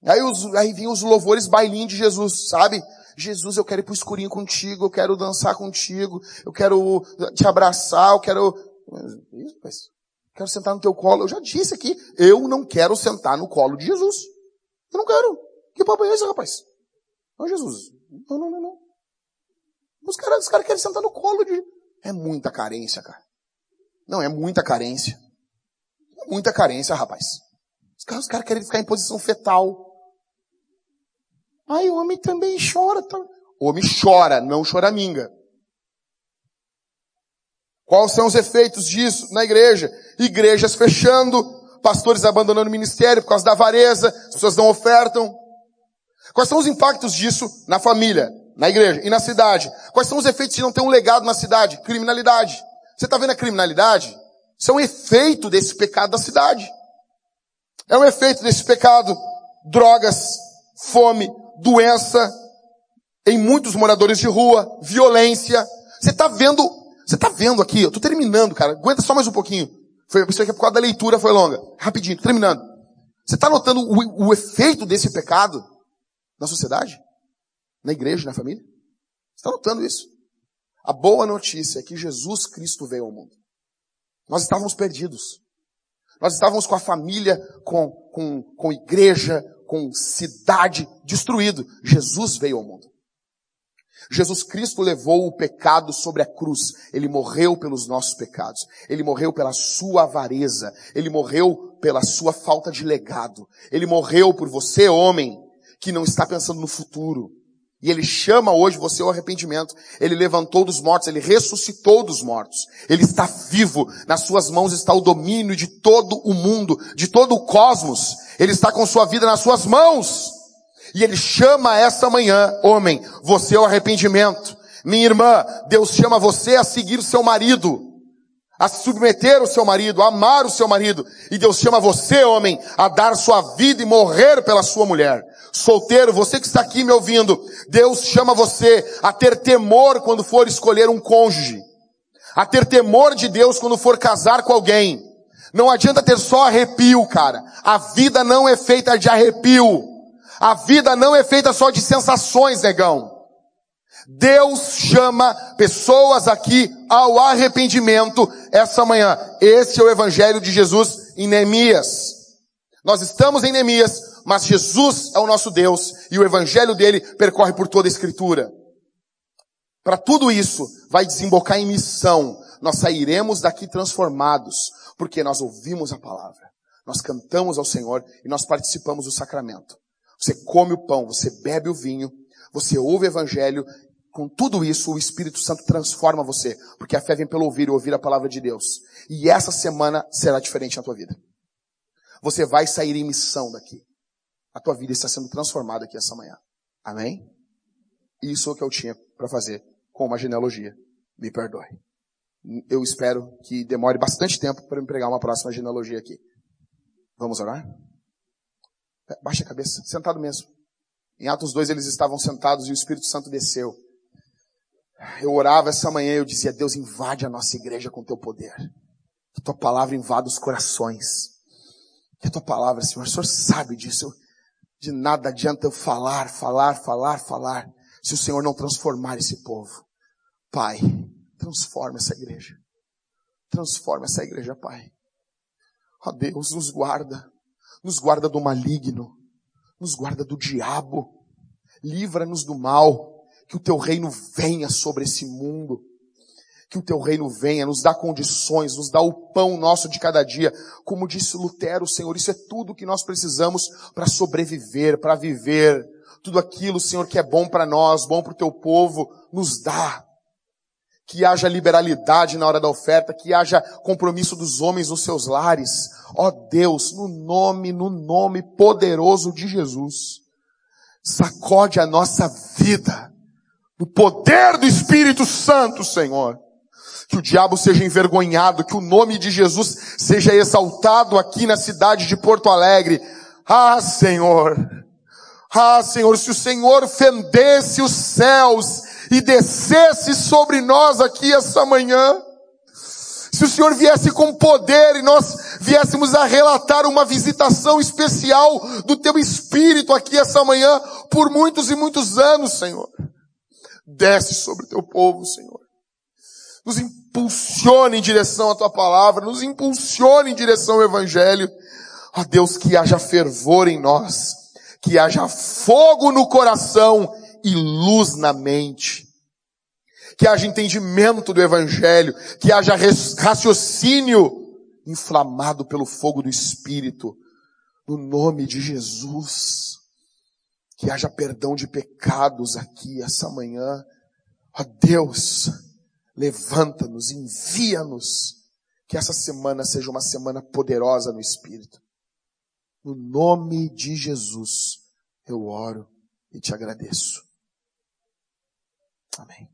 Aí, os, aí vinham os louvores bailinhos de Jesus, sabe? Jesus, eu quero ir pro escurinho contigo, eu quero dançar contigo, eu quero te abraçar, eu quero... Isso, quero sentar no teu colo. Eu já disse aqui, eu não quero sentar no colo de Jesus. Eu não quero. Que papo é esse, rapaz? Não, Jesus. Não, não, não, não. Os caras, os caras querem sentar no colo de. É muita carência, cara. Não, é muita carência. É muita carência, rapaz. Os caras, os querem ficar em posição fetal. Ai, o homem também chora. Tá? O homem chora, não choraminga. Quais são os efeitos disso na igreja? Igrejas fechando, pastores abandonando o ministério por causa da avareza, as pessoas não ofertam. Quais são os impactos disso na família, na igreja e na cidade? Quais são os efeitos de não ter um legado na cidade? Criminalidade. Você está vendo a criminalidade? Isso é um efeito desse pecado da cidade. É um efeito desse pecado. Drogas, fome, doença, em muitos moradores de rua, violência. Você está vendo, você está vendo aqui, eu estou terminando, cara. Aguenta só mais um pouquinho. Foi, isso aqui é por causa da leitura foi longa. Rapidinho, terminando. Você está notando o, o efeito desse pecado? Na sociedade? Na igreja, na família? Você está notando isso? A boa notícia é que Jesus Cristo veio ao mundo. Nós estávamos perdidos. Nós estávamos com a família, com, com, com igreja, com cidade destruído. Jesus veio ao mundo. Jesus Cristo levou o pecado sobre a cruz. Ele morreu pelos nossos pecados. Ele morreu pela sua avareza. Ele morreu pela sua falta de legado. Ele morreu por você, homem, que não está pensando no futuro. E ele chama hoje você ao arrependimento. Ele levantou dos mortos, ele ressuscitou dos mortos. Ele está vivo. Nas suas mãos está o domínio de todo o mundo, de todo o cosmos. Ele está com sua vida nas suas mãos. E ele chama essa manhã, homem, você ao arrependimento. Minha irmã, Deus chama você a seguir seu marido. A submeter o seu marido, a amar o seu marido. E Deus chama você, homem, a dar sua vida e morrer pela sua mulher. Solteiro, você que está aqui me ouvindo, Deus chama você a ter temor quando for escolher um cônjuge. A ter temor de Deus quando for casar com alguém. Não adianta ter só arrepio, cara. A vida não é feita de arrepio. A vida não é feita só de sensações, negão. Deus chama pessoas aqui ao arrependimento essa manhã. Esse é o Evangelho de Jesus em Neemias. Nós estamos em Neemias, mas Jesus é o nosso Deus e o Evangelho dele percorre por toda a Escritura. Para tudo isso, vai desembocar em missão. Nós sairemos daqui transformados, porque nós ouvimos a palavra, nós cantamos ao Senhor e nós participamos do sacramento. Você come o pão, você bebe o vinho, você ouve o Evangelho com tudo isso, o Espírito Santo transforma você, porque a fé vem pelo ouvir e ouvir a palavra de Deus. E essa semana será diferente na tua vida. Você vai sair em missão daqui. A tua vida está sendo transformada aqui essa manhã. Amém? Isso é o que eu tinha para fazer com uma genealogia. Me perdoe. Eu espero que demore bastante tempo para me pregar uma próxima genealogia aqui. Vamos orar? Baixa a cabeça, sentado mesmo. Em Atos 2 eles estavam sentados e o Espírito Santo desceu. Eu orava essa manhã e eu dizia, Deus invade a nossa igreja com teu poder. Que tua palavra invada os corações. Que a tua palavra, Senhor, o Senhor sabe disso. De nada adianta eu falar, falar, falar, falar, se o Senhor não transformar esse povo. Pai, transforma essa igreja. Transforma essa igreja, Pai. Ó Deus, nos guarda. Nos guarda do maligno. Nos guarda do diabo. Livra-nos do mal que o teu reino venha sobre esse mundo. Que o teu reino venha, nos dá condições, nos dá o pão nosso de cada dia. Como disse Lutero, Senhor, isso é tudo que nós precisamos para sobreviver, para viver. Tudo aquilo, Senhor, que é bom para nós, bom para o teu povo, nos dá. Que haja liberalidade na hora da oferta, que haja compromisso dos homens nos seus lares. Ó Deus, no nome, no nome poderoso de Jesus, sacode a nossa vida do poder do Espírito Santo, Senhor. Que o diabo seja envergonhado, que o nome de Jesus seja exaltado aqui na cidade de Porto Alegre. Ah, Senhor. Ah, Senhor, se o Senhor fendesse os céus e descesse sobre nós aqui essa manhã, se o Senhor viesse com poder e nós viéssemos a relatar uma visitação especial do Teu Espírito aqui essa manhã por muitos e muitos anos, Senhor. Desce sobre teu povo, Senhor. Nos impulsione em direção à tua palavra, nos impulsione em direção ao evangelho. Ó Deus, que haja fervor em nós, que haja fogo no coração e luz na mente. Que haja entendimento do evangelho, que haja raciocínio inflamado pelo fogo do Espírito, no nome de Jesus. Que haja perdão de pecados aqui essa manhã. Ó Deus, levanta-nos, envia-nos. Que essa semana seja uma semana poderosa no Espírito. No nome de Jesus, eu oro e te agradeço. Amém.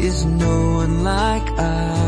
Is no one like God.